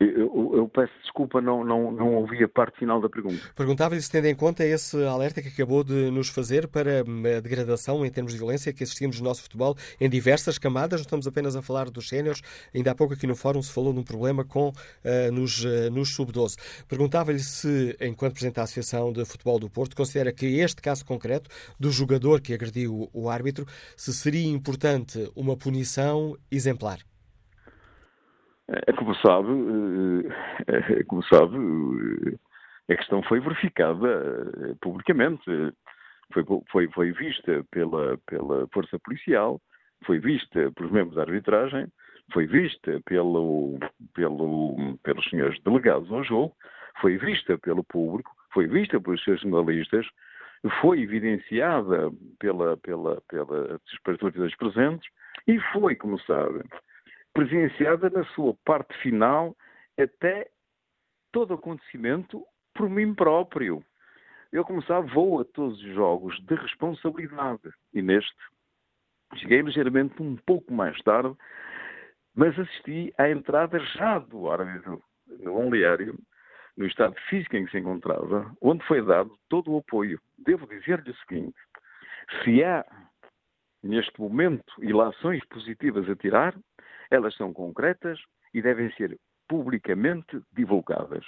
Eu, eu, peço desculpa, não, não, não ouvi a parte final da pergunta. Perguntava-lhe se tendo em conta esse alerta que acabou de nos fazer para hum, a degradação em termos de violência que assistimos no nosso futebol em diversas camadas, não estamos apenas a falar dos séniores, ainda há pouco aqui no fórum se falou de um problema com, uh, nos, uh, nos sub-12. Perguntava-lhe se, enquanto Presidente da Associação de Futebol do Porto, considera que este caso concreto do jogador que agrediu o árbitro, se seria importante uma punição exemplar. É como sabe, é, é como sabe, a questão foi verificada eh, publicamente, foi, foi, foi vista pela, pela força policial, foi vista pelos membros da arbitragem, foi vista pelo, pelo, pelos senhores delegados ao jogo, foi vista pelo público, foi vista pelos seus jornalistas, foi evidenciada pela, pela, pelas autoridades presentes e foi, como sabe, presenciada na sua parte final até todo acontecimento por mim próprio. Eu, como sabe, vou a todos os jogos de responsabilidade e neste cheguei ligeiramente um pouco mais tarde, mas assisti à entrada já do árbitro no balneário, no estado físico em que se encontrava, onde foi dado todo o apoio. Devo dizer-lhe o seguinte: se há neste momento ilações positivas a tirar, elas são concretas e devem ser publicamente divulgadas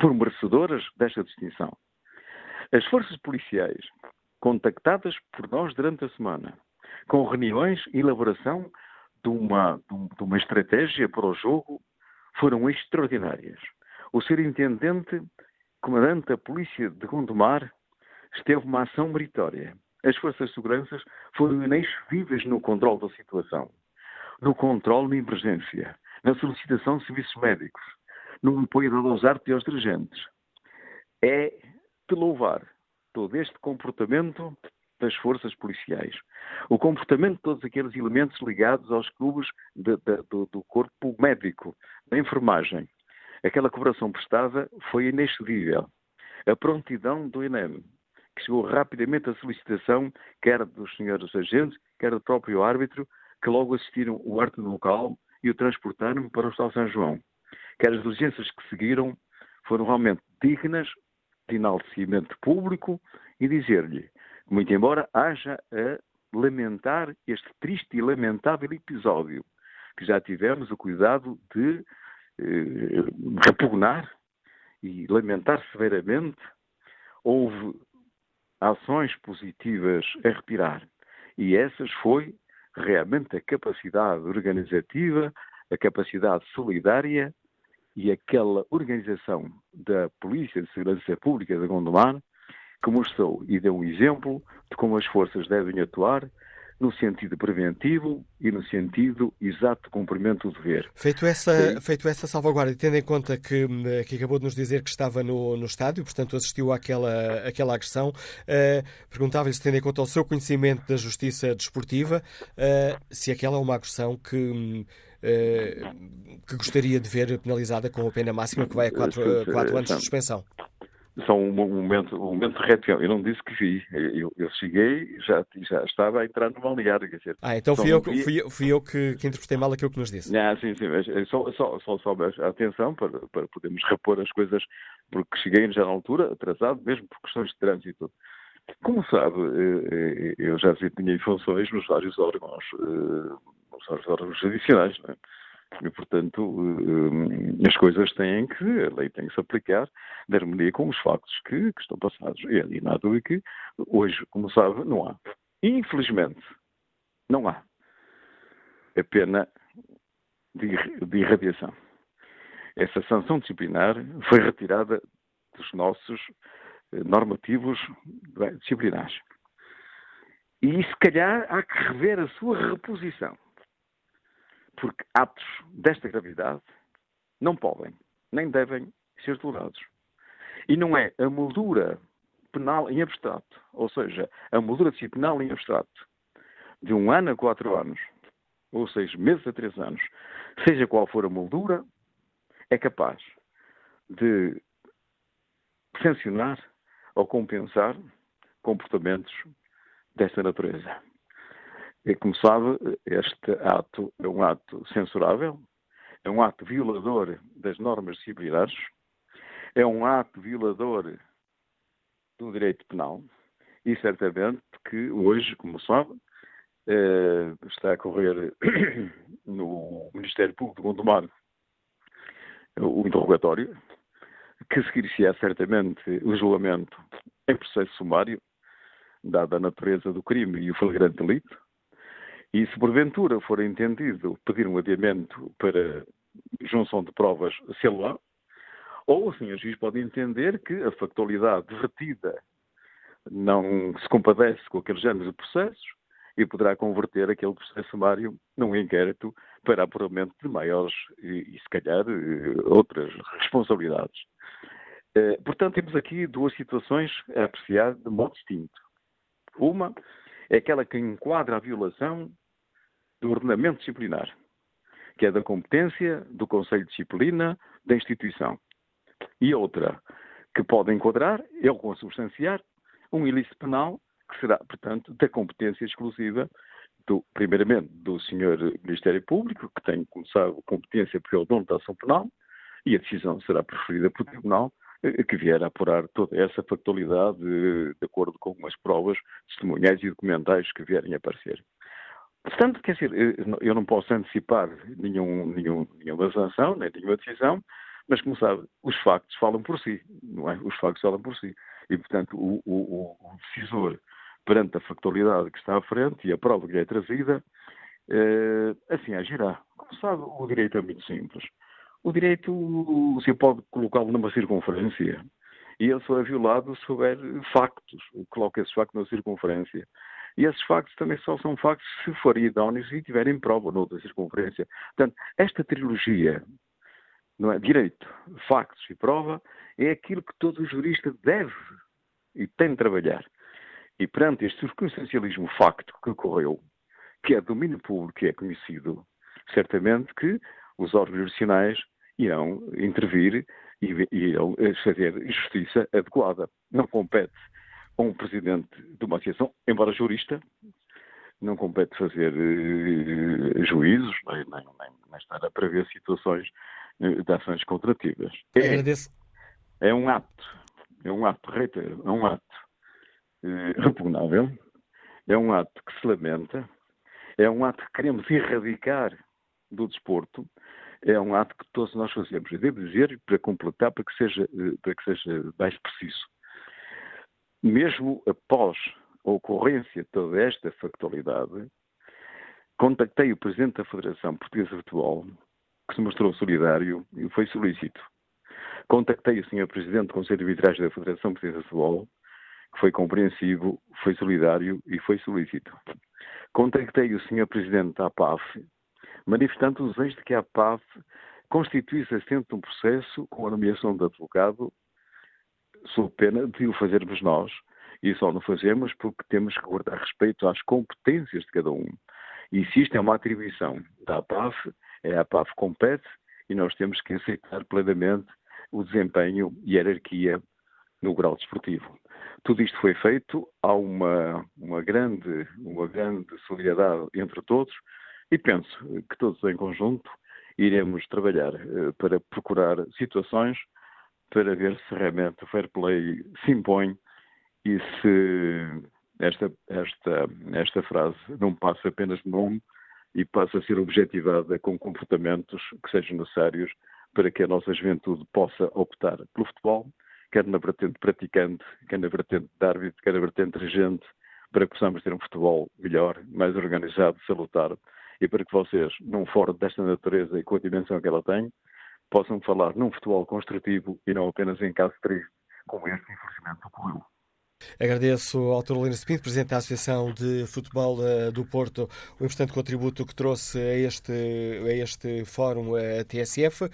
por merecedoras desta distinção. As forças policiais, contactadas por nós durante a semana, com reuniões e elaboração de uma, de uma estratégia para o jogo, foram extraordinárias. O ser intendente, comandante da polícia de Gondomar, esteve uma ação meritória. As forças de segurança foram inexcedíveis no controle da situação no controle de emergência, na solicitação de serviços médicos, no apoio da Losarte e aos dirigentes. É de louvar todo este comportamento das forças policiais. O comportamento de todos aqueles elementos ligados aos clubes de, de, do, do, corpo médico, da enfermagem. Aquela cooperação prestada foi inexcedível. A prontidão do INEM, que chegou rapidamente à solicitação, quer dos senhores agentes, quer do próprio árbitro, que logo assistiram o arte do local e o transportaram para o Hospital São João. Que as diligências que seguiram foram realmente dignas de enaltecimento público e dizer-lhe, muito embora haja a lamentar este triste e lamentável episódio, que já tivemos o cuidado de eh, repugnar e lamentar severamente, houve ações positivas a retirar. E essas foi realmente a capacidade organizativa, a capacidade solidária e aquela organização da Polícia de Segurança Pública de Gondomar que mostrou e deu um exemplo de como as forças devem atuar no sentido preventivo e no sentido exato de cumprimento do dever. Feito essa, feito essa salvaguarda, tendo em conta que, que acabou de nos dizer que estava no, no estádio, portanto assistiu àquela, àquela agressão, uh, perguntava-lhe tendo em conta o seu conhecimento da justiça desportiva, uh, se aquela é uma agressão que. Que gostaria de ver penalizada com a pena máxima que vai a 4 anos de suspensão são um momento, um momento de reação. Eu não disse que vi. Eu, eu cheguei já já estava a entrar no balneário. Quer dizer, ah, então fui eu, vi... fui, fui eu que, que, interpretei mal aquilo que nos disse. Ah, sim, sim. Mas eh, só, só, só, só atenção para, para podermos repor as coisas, porque cheguei já na altura, atrasado, mesmo por questões de trânsito. Como sabe, eh, eh, eu já tinha funções nos vários órgãos, nos vários órgãos judiciais, não é? E, portanto, eh, as coisas têm que, a lei tem que se aplicar de harmonia com os factos que, que estão passados. E ali não há dúvida que hoje, como sabe, não há. Infelizmente, não há. A pena de, de irradiação. Essa sanção disciplinar foi retirada dos nossos eh, normativos disciplinares. E se calhar há que rever a sua reposição. Porque atos desta gravidade não podem, nem devem ser tolerados. E não é a moldura penal em abstrato, ou seja, a moldura disciplinar em abstrato, de um ano a quatro anos, ou seis meses a três anos, seja qual for a moldura, é capaz de sancionar ou compensar comportamentos desta natureza. E, como sabe, este ato é um ato censurável, é um ato violador das normas disciplinares, é um ato violador do direito penal e certamente que hoje, como sabe, eh, está a correr <coughs> no Ministério Público de Gondomar o interrogatório, que seguir-se-á certamente o julgamento em processo sumário, dada a natureza do crime e o flagrante delito, e se porventura for entendido pedir um adiamento para junção de provas, se lá, ou o juiz pode entender que a factualidade retida não se compadece com aqueles géneros de processos e poderá converter aquele processo sumário num inquérito para apuramento de maiores e, e se calhar, eh, outras responsabilidades. Eh, portanto, temos aqui duas situações a apreciar de modo distinto. Uma é aquela que enquadra a violação do ordenamento disciplinar, que é da competência do Conselho de Disciplina da instituição. E outra, que pode enquadrar, ou consubstanciar, um ilícito penal que será, portanto, da competência exclusiva do, primeiramente, do Sr. Ministério Público, que tem, como sabe, competência porque é o dono da ação penal, e a decisão será preferida pelo Tribunal, eh, que vier a apurar toda essa factualidade de, de acordo com as provas testemunhais e documentais que vierem a aparecer. Portanto, quer dizer, eu não posso antecipar nenhum, nenhum, nenhuma sanção, nem nenhuma decisão, mas, como sabe, os factos falam por si, não é? Os factos falam por si. E, portanto, o, o, o decisor perante a factualidade que está à frente e a prova que lhe é trazida, eh, assim agirá. Como sabe, o direito é muito simples. O direito se pode colocá-lo numa circunferência e ele só é violado se houver factos. Coloca esses factos na circunferência. E esses factos também só são factos se forem idóneos e tiverem prova noutra circunferência. Portanto, esta trilogia, não é? Direito, factos e prova, é aquilo que todo jurista deve e tem de trabalhar. E perante este circunstancialismo facto que ocorreu, que é domínio público, que é conhecido, certamente que os órgãos jurisdicionais irão intervir e irão fazer justiça adequada. Não compete a um presidente de uma associação, embora jurista, não compete fazer uh, juízos, nem, nem, nem, estar a prever situações uh, de ações contrativas. É. É um ato, é um ato, reitero, é um ato eh, repugnável, é um ato que se lamenta, é um ato que queremos erradicar do desporto, é um ato que todos nós fazemos. E devo dizer, para completar, para que seja, eh, para que seja mais preciso, mesmo após a ocorrência de toda esta factualidade, contactei o Presidente da Federação Portuguesa de Futebol, que se mostrou solidário e foi solícito. Contactei o Sr. Presidente do Conselho de Arbitragem da Federação Portuguesa de Futebol, que foi compreensivo, foi solidário e foi solícito. Contactei o Sr. Presidente da APAF, manifestando o desejo de que a APAF constituísse assento de um processo com a nomeação de advogado, sob pena de o fazermos nós, e só não fazemos porque temos que guardar respeito às competências de cada um. E se isto é uma atribuição da APAF, é a APAF compete e nós temos que aceitar plenamente o desempenho e a hierarquia no grau desportivo. Tudo isto foi feito, há uma, uma, grande, uma grande solidariedade entre todos e penso que todos em conjunto iremos trabalhar eh, para procurar situações para ver se realmente o fair play se impõe e se esta, esta, esta frase não passa apenas de nome e passe a ser objetivada com comportamentos que sejam necessários para que a nossa juventude possa optar pelo futebol, quer na vertente praticante, quer na vertente de árbitro, quer na vertente regente, para que possamos ter um futebol melhor, mais organizado, salutar, e para que vocês, num fórum desta natureza e com a dimensão que ela tem, possam falar num futebol construtivo e não apenas em casos tristes, como este, infelizmente, ocorreu. Agradeço ao Dr. Lino Spinto, Presidente da Associação de Futebol uh, do Porto, o importante contributo que trouxe a este, a este fórum a TSF. Uh,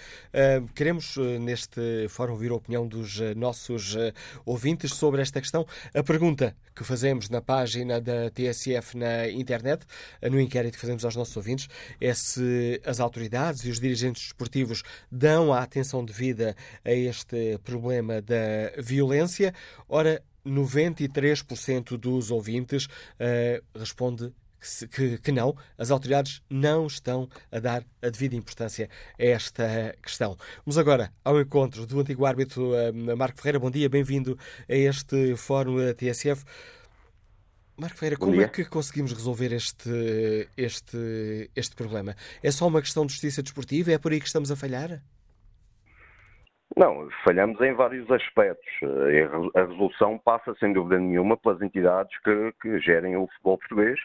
queremos, neste fórum, ouvir a opinião dos nossos ouvintes sobre esta questão. A pergunta que fazemos na página da TSF na internet, no inquérito que fazemos aos nossos ouvintes, é se as autoridades e os dirigentes desportivos dão a atenção devida a este problema da violência. Ora, 93% dos ouvintes uh, responde que, que, não, as autoridades não estão a dar a devida importância a esta questão. Vamos agora ao encontro do antigo árbitro uh, Marco Ferreira. Bom dia, bem-vindo a este fórum da TSF. Marco Ferreira, como é que conseguimos resolver este, este, este problema? É só uma questão de justiça desportiva? É por aí que estamos a falhar? Não, falhamos em vários aspectos. A resolução passa, sem dúvida nenhuma, pelas entidades que, que gerem o futebol português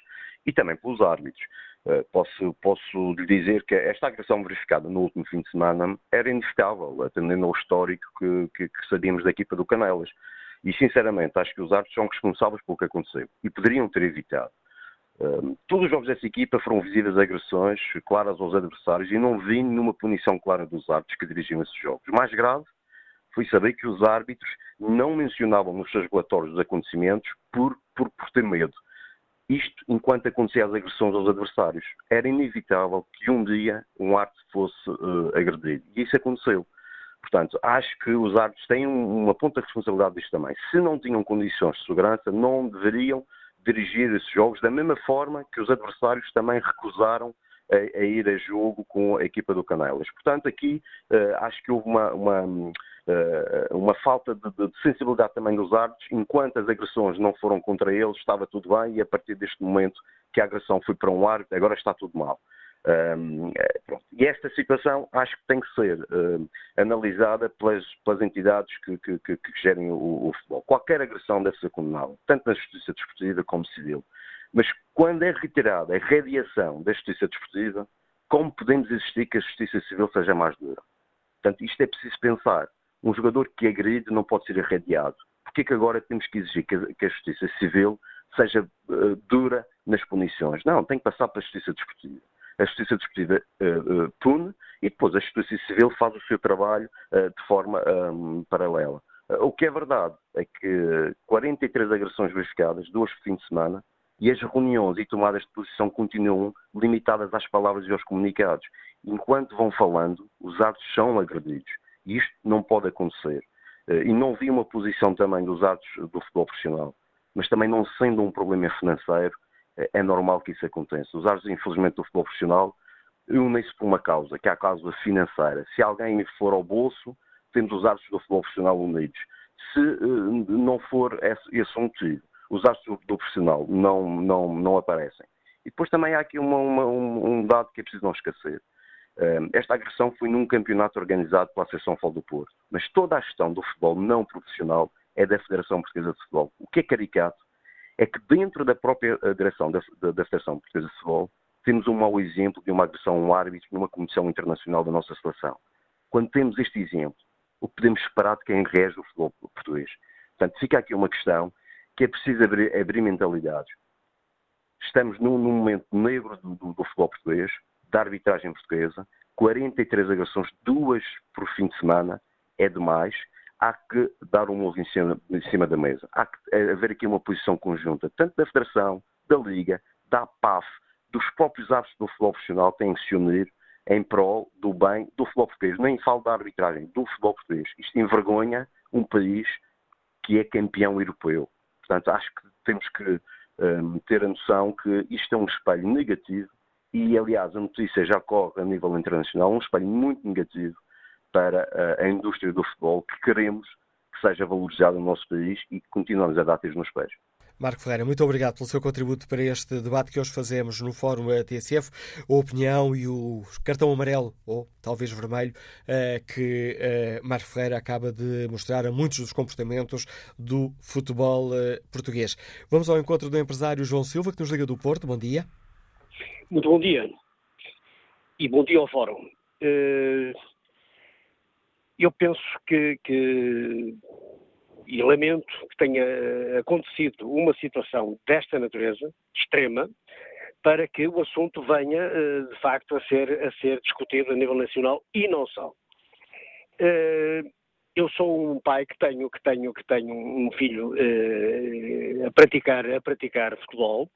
e também pelos árbitros. Eh, posso, posso lhe dizer que esta agressão verificada no último fim de semana era inevitável, atendendo ao histórico que, que, que sabíamos da equipa do Canelas. E, sinceramente, acho que os árbitros são responsáveis pelo que aconteceu e poderiam ter evitado. Todos os jogos dessa equipa foram visíveis agressões claras aos adversários e não vi nenhuma punição clara dos árbitros que dirigiam esses jogos. O mais grave foi saber que os árbitros não mencionavam nos seus relatórios os acontecimentos por, por, por ter medo. Isto enquanto aconteciam as agressões aos adversários. Era inevitável que um dia um árbitro fosse uh, agredido. E isso aconteceu. Portanto, acho que os árbitros têm uma ponta de responsabilidade disto também. Se não tinham condições de segurança, não deveriam dirigir esses jogos da mesma forma que os adversários também recusaram a, a ir a jogo com a equipa do Canelas. Portanto, aqui uh, acho que houve uma, uma, uh, uma falta de, de, sensibilidade também dos árbitros. Enquanto as agressões não foram contra eles, estava tudo bem, e a partir deste momento que a agressão foi para um árbitro, agora está tudo mal. E esta situação acho que tem que ser analisada pelas, pelas entidades que, que, que, gerem o, o, futebol. Qualquer agressão deve ser condenada, tanto na justiça desportiva como civil. Mas quando é retirada a radiação da justiça desportiva, como podemos existir que a justiça civil seja mais dura? Portanto, isto é preciso pensar. Um jogador que agride não pode ser irradiado. Por que agora temos que exigir que a, a justiça civil seja uh, dura nas punições? Não, tem que passar pela justiça desportiva a Justiça Desportiva uh, uh, pune e depois a Justiça Civil faz o seu trabalho uh, de forma um, paralela. o que é verdade é que 43 agressões verificadas, duas por fim de semana, e as reuniões e tomadas de posição continuam limitadas às palavras e aos comunicados. Enquanto vão falando, os atos são agredidos. E isto não pode acontecer. E não vi uma posição também dos atos do futebol profissional. Mas também não sendo um problema financeiro, é normal que isso aconteça. Os árbitros, infelizmente, do futebol profissional unem-se por uma causa, que é a causa financeira. Se alguém for ao bolso, temos os árbitros do futebol profissional unidos. Se uh, não for esse, esse motivo, os árbitros do, do, profissional não, não, não aparecem. E depois também há aqui uma, uma, um, dado que é preciso não esquecer. Uh, esta agressão foi num campeonato organizado pela Associação Futebol do Porto. Mas toda a gestão do futebol não profissional é da Federação Portuguesa de Futebol. O que é caricato é que dentro da própria eh, direção da, da, da Portuguesa de Futebol temos um mau exemplo de uma agressão a um árbitro numa comissão internacional da nossa seleção. Quando temos este exemplo, o que podemos esperar de quem rege o futebol português? Portanto, fica aqui uma questão que é preciso abrir, abrir mentalidades. Estamos num, num momento negro do, do, do, futebol português, da arbitragem portuguesa, 43 agressões, duas por fim de semana, é demais há que dar um ovo em cima, em cima da mesa. Há que eh, haver aqui uma posição conjunta, tanto da Federação, da Liga, da PAF, dos próprios árbitros do futebol profissional têm que se unir em prol do bem do futebol português. Nem falo da arbitragem, do futebol português. Isto envergonha um país que é campeão europeu. Portanto, acho que temos que um, ter a noção que isto é um espelho negativo e, aliás, a notícia já corre a nível internacional, um espelho muito negativo para a indústria do futebol que queremos que seja valorizada no nosso país e que continuamos a dar tiros nos pés. Marco Ferreira, muito obrigado pelo seu contributo para este debate que hoje fazemos no Fórum TSF, a opinião e o cartão amarelo, ou talvez vermelho, eh, que eh, Marco Ferreira acaba de mostrar a muitos dos comportamentos do futebol eh, português. Vamos ao encontro do empresário João Silva, que nos liga do Porto. Bom dia. Muito bom dia. E bom dia ao Fórum. Eu penso que, que e lamento que tenha acontecido uma situação desta natureza, extrema, para que o assunto venha, eh, de facto, a ser, a ser discutido a nível nacional e não só. Eh, eu sou um pai que tenho, que tenho, que tenho um filho eh, a praticar, a praticar futebol,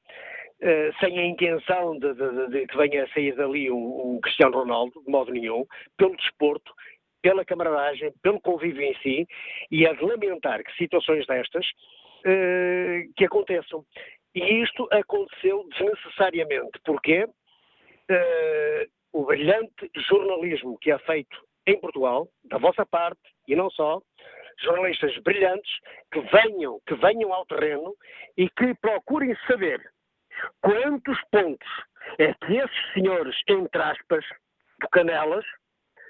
sem a intenção de, de, de, que venha a sair dali um, um Cristiano Ronaldo, de modo nenhum, pelo desporto, pela camaradagem, pelo convívio em si, e é de lamentar que situações destas uh, que aconteçam. E isto aconteceu desnecessariamente. Porquê? Uh, o brilhante jornalismo que é feito em Portugal, da vossa parte, e não só, jornalistas brilhantes que venham, que venham ao terreno e que procurem saber quantos pontos é que esses senhores, entre aspas, de Canelas,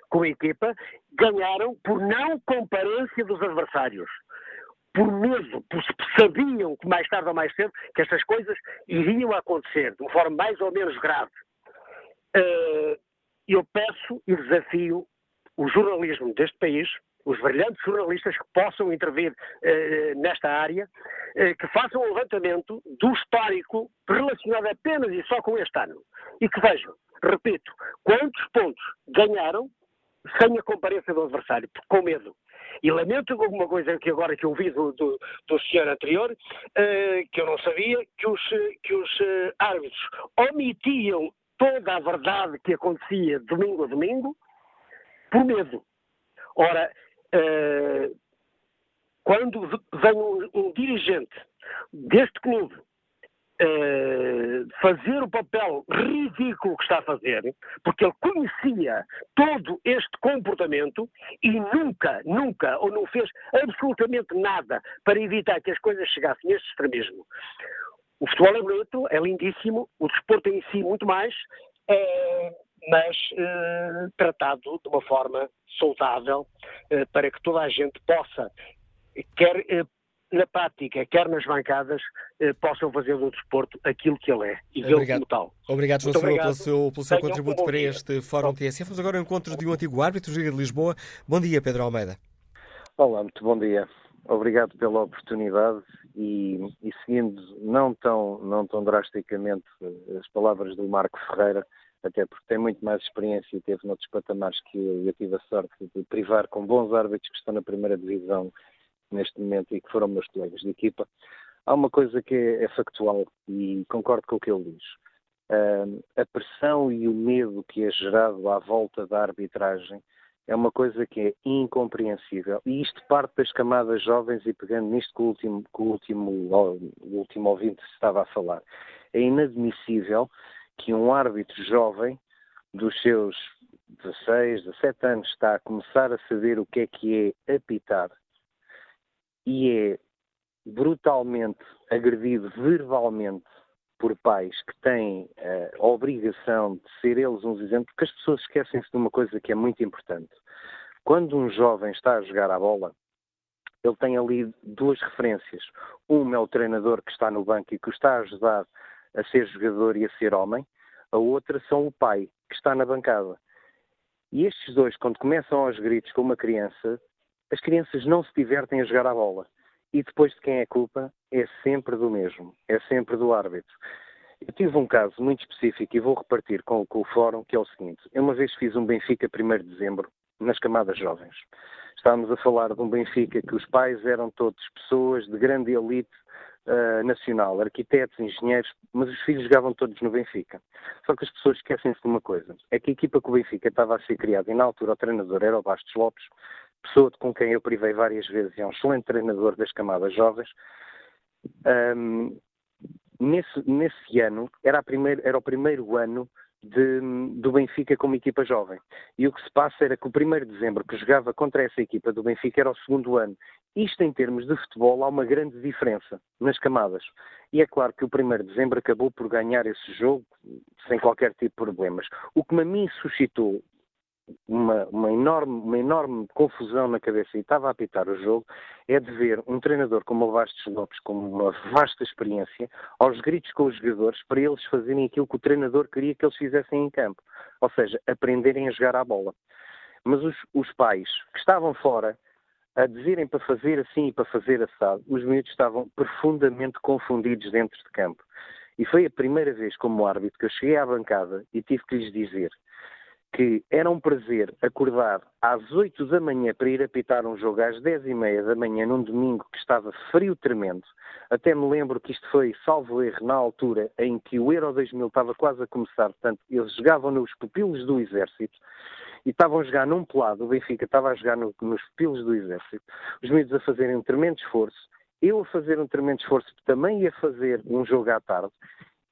com a equipa, ganharam por não comparência dos adversários. Por medo, por sabiam que mais tarde ou mais cedo que estas coisas iriam acontecer de uma forma mais ou menos grave. Eh, eu peço e desafio o jornalismo deste país, os brilhantes jornalistas que possam intervir eh, nesta área, eh, que façam um levantamento do histórico relacionado apenas e só com este ano. E que vejam, repito, quantos pontos ganharam sem a comparência do adversário, com medo. E lamento alguma coisa que agora que eu vi do, do, do senhor anterior, uh, que eu não sabia, que os, que os uh, árbitros omitiam toda a verdade que acontecia domingo a domingo por medo. Ora, uh, quando vem um, um dirigente deste clube uh, fazer o papel ridículo que está a fazer, porque ele conhecia todo este comportamento e nunca, nunca, ou não fez absolutamente nada para evitar que as coisas chegassem a este extremismo. O futebol é bonito, é lindíssimo, o desporto em si muito mais, é, mas é, tratado de uma forma saudável é, para que toda a gente possa, quer na prática, quer nas bancadas, eh, possam fazer do desporto aquilo que ele é e vê-lo como tal. Obrigado, João Silva, pelo seu, pelo seu contributo para este Fórum TSF. Vamos agora ao encontro de um antigo árbitro, Liga de Lisboa. Bom dia, Pedro Almeida. Olá, muito bom dia. Obrigado pela oportunidade e, e seguindo não tão, não tão drasticamente eh, as palavras do Marco Ferreira, até porque tem muito mais experiência e teve noutros patamares que eu, eu tive a sorte de privar com bons árbitros que estão na primeira divisão neste momento e que foram meus colegas de equipa, há uma coisa que é, é factual e concordo com o que ele diz. Uh, a pressão e o medo que é gerado à volta da arbitragem é uma coisa que é incompreensível. E isto parte das camadas jovens e pegando nisto que o último, que o último, o último ouvinte estava a falar. É inadmissível que um árbitro jovem dos seus 16, 17 anos está a começar a saber o que é que é apitar e é brutalmente agredido verbalmente por pais que têm a obrigação de ser eles uns exemplos, porque as pessoas esquecem-se de uma coisa que é muito importante. Quando um jovem está a jogar a bola, ele tem ali duas referências. Uma é o treinador que está no banco e que o está a ajudar a ser jogador e a ser homem. A outra são o pai, que está na bancada. E estes dois, quando começam aos gritos com uma criança, as crianças não se divertem a jogar a bola. E depois de quem é culpa, é sempre do mesmo, é sempre do árbitro. Eu tive um caso muito específico e vou repartir com, com o fórum, que é o seguinte. Eu uma vez fiz um Benfica 1 de dezembro, nas camadas jovens. Estávamos a falar de um Benfica que os pais eram todos pessoas de grande elite uh, nacional, arquitetos, engenheiros, mas os filhos jogavam todos no Benfica. Só que as pessoas esquecem-se de uma coisa, é que a equipa que o Benfica estava a ser criada, e na altura o treinador era o Bastos Lopes, pessoa com quem eu privei várias vezes, é um excelente treinador das camadas jovens. Um, nesse, nesse ano, era, primeira, era o primeiro ano de, do Benfica como equipa jovem. E o que se passa era que o 1 de dezembro, que jogava contra essa equipa do Benfica, era o segundo ano. Isto em termos de futebol há uma grande diferença nas camadas. E é claro que o 1 de dezembro acabou por ganhar esse jogo sem qualquer tipo de problemas. O que a mim suscitou uma, uma, enorme, uma enorme confusão na cabeça e estava a apitar o jogo é de ver um treinador como o Bastos Lopes, com uma vasta experiência, aos gritos com os jogadores para eles fazerem aquilo que o treinador queria que eles fizessem em campo. Ou seja, aprenderem a jogar à bola. Mas os, os pais que estavam fora a dizerem para fazer assim e para fazer assado, os miúdos estavam profundamente confundidos dentro de campo. E foi a primeira vez como árbitro que eu cheguei à bancada e tive que lhes dizer que era um prazer acordar às 8 da manhã para ir apitar um jogo às 10 e meia da manhã num domingo que estava frio tremendo. Até me lembro que isto foi, salvo erro, na altura em que o Euro 2000 estava quase a começar, portanto, eles jogavam nos pupilos do Exército e estavam a jogar num pelado, o Benfica estava a jogar no, nos pupilos do Exército, os miúdos a fazerem um tremendo esforço, eu a fazer um tremendo esforço, também ia fazer um jogo à tarde,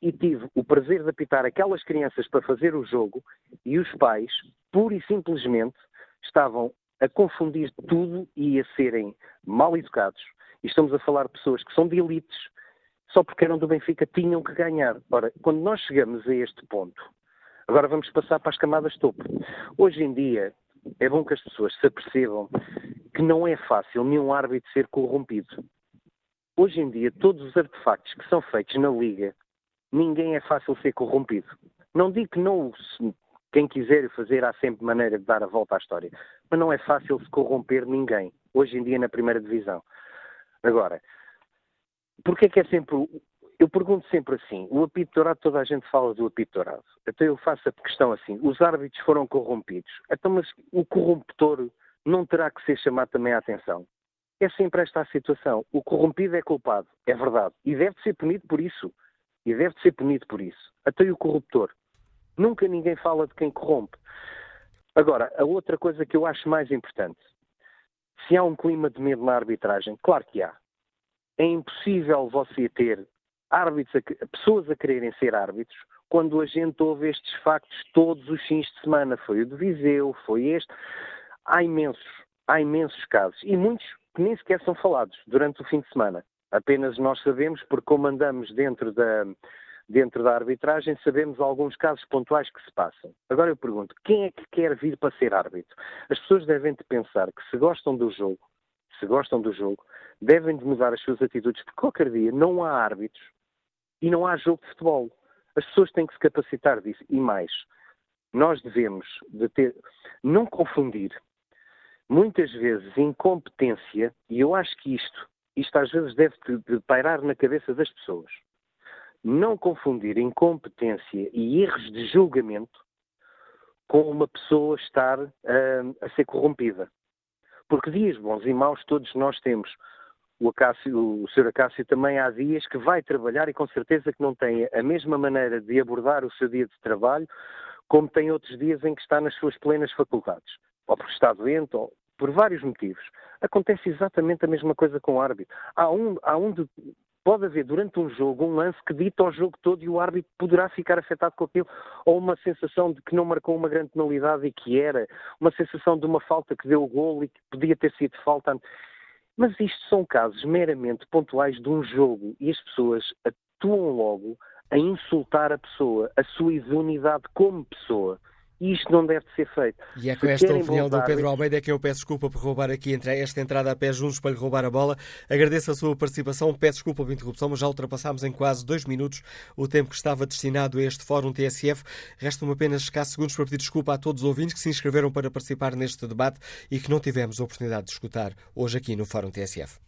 e tive o prazer de apitar aquelas crianças para fazer o jogo e os pais, pura e simplesmente, estavam a confundir tudo e a serem mal educados. E estamos a falar de pessoas que são de elites, só porque eram do Benfica tinham que ganhar. Ora, quando nós chegamos a este ponto, agora vamos passar para as camadas topo. Hoje em dia, é bom que as pessoas se apercebam que não é fácil nenhum árbitro ser corrompido. Hoje em dia, todos os artefactos que são feitos na Liga ninguém é fácil ser corrompido. Não digo que não, quem quiser fazer há sempre maneira de dar a volta à história, mas não é fácil se corromper ninguém, hoje em dia na primeira divisão. Agora, porque é que é sempre. Eu pergunto sempre assim: o apito dourado, toda a gente fala do apito dourado. Então eu faço a questão assim: os árbitros foram corrompidos. Então, mas o corruptor não terá que ser chamado também à atenção? É sempre esta a situação. O corrompido é culpado, é verdade, e deve ser punido por isso e deve ser punido por isso. Até o corruptor. Nunca ninguém fala de quem corrompe. Agora, a outra coisa que eu acho mais importante. Se há um clima de medo na arbitragem, claro que há. É impossível você ter árbitros, a, pessoas a quererem ser árbitros quando a gente ouve estes factos todos os fins de semana. Foi o de Viseu, foi este. Há imensos, há imensos casos. E muitos que nem sequer são falados durante o fim de semana. Apenas nós sabemos, porque como andamos dentro da, dentro da arbitragem, sabemos alguns casos pontuais que se passam. Agora eu pergunto, quem é que quer vir para ser árbitro? As pessoas devem de pensar que se gostam do jogo, se gostam do jogo, devem de mudar as suas atitudes, porque qualquer dia não há árbitros e não há jogo de futebol. As pessoas têm que se capacitar disso. E mais, nós devemos de ter, não confundir muitas vezes incompetência, e eu acho que isto isto às vezes deve de pairar na cabeça das pessoas. Não confundir incompetência e erros de julgamento com uma pessoa estar uh, a ser corrompida. Porque dias bons e maus todos nós temos. O, Acácio, o Sr. Acácio também há dias que vai trabalhar e com certeza que não tem a mesma maneira de abordar o seu dia de trabalho como tem outros dias em que está nas suas plenas faculdades. Ou porque está doente, ou por vários motivos. Acontece exatamente a mesma coisa com o árbitro. Há um, há um de, pode haver durante um jogo um lance que dita o jogo todo e o árbitro poderá ficar afetado com aquilo, ou uma sensação de que não marcou uma grande penalidade e que era, uma sensação de uma falta que deu o golo e que podia ter sido falta. Mas isto são casos meramente pontuais de um jogo e as pessoas atuam logo a insultar a pessoa, a sua idoneidade como pessoa. E isto não deve ser feito. E é com esta opinião do Pedro Almeida que eu peço desculpa por roubar aqui entre esta entrada a pé juntos para lhe roubar a bola. Agradeço a sua participação, peço desculpa pela interrupção, mas já ultrapassámos em quase dois minutos o tempo que estava destinado a este Fórum TSF. Restam apenas escassos segundos para pedir desculpa a todos os ouvintes que se inscreveram para participar neste debate e que não tivemos a oportunidade de escutar hoje aqui no Fórum TSF.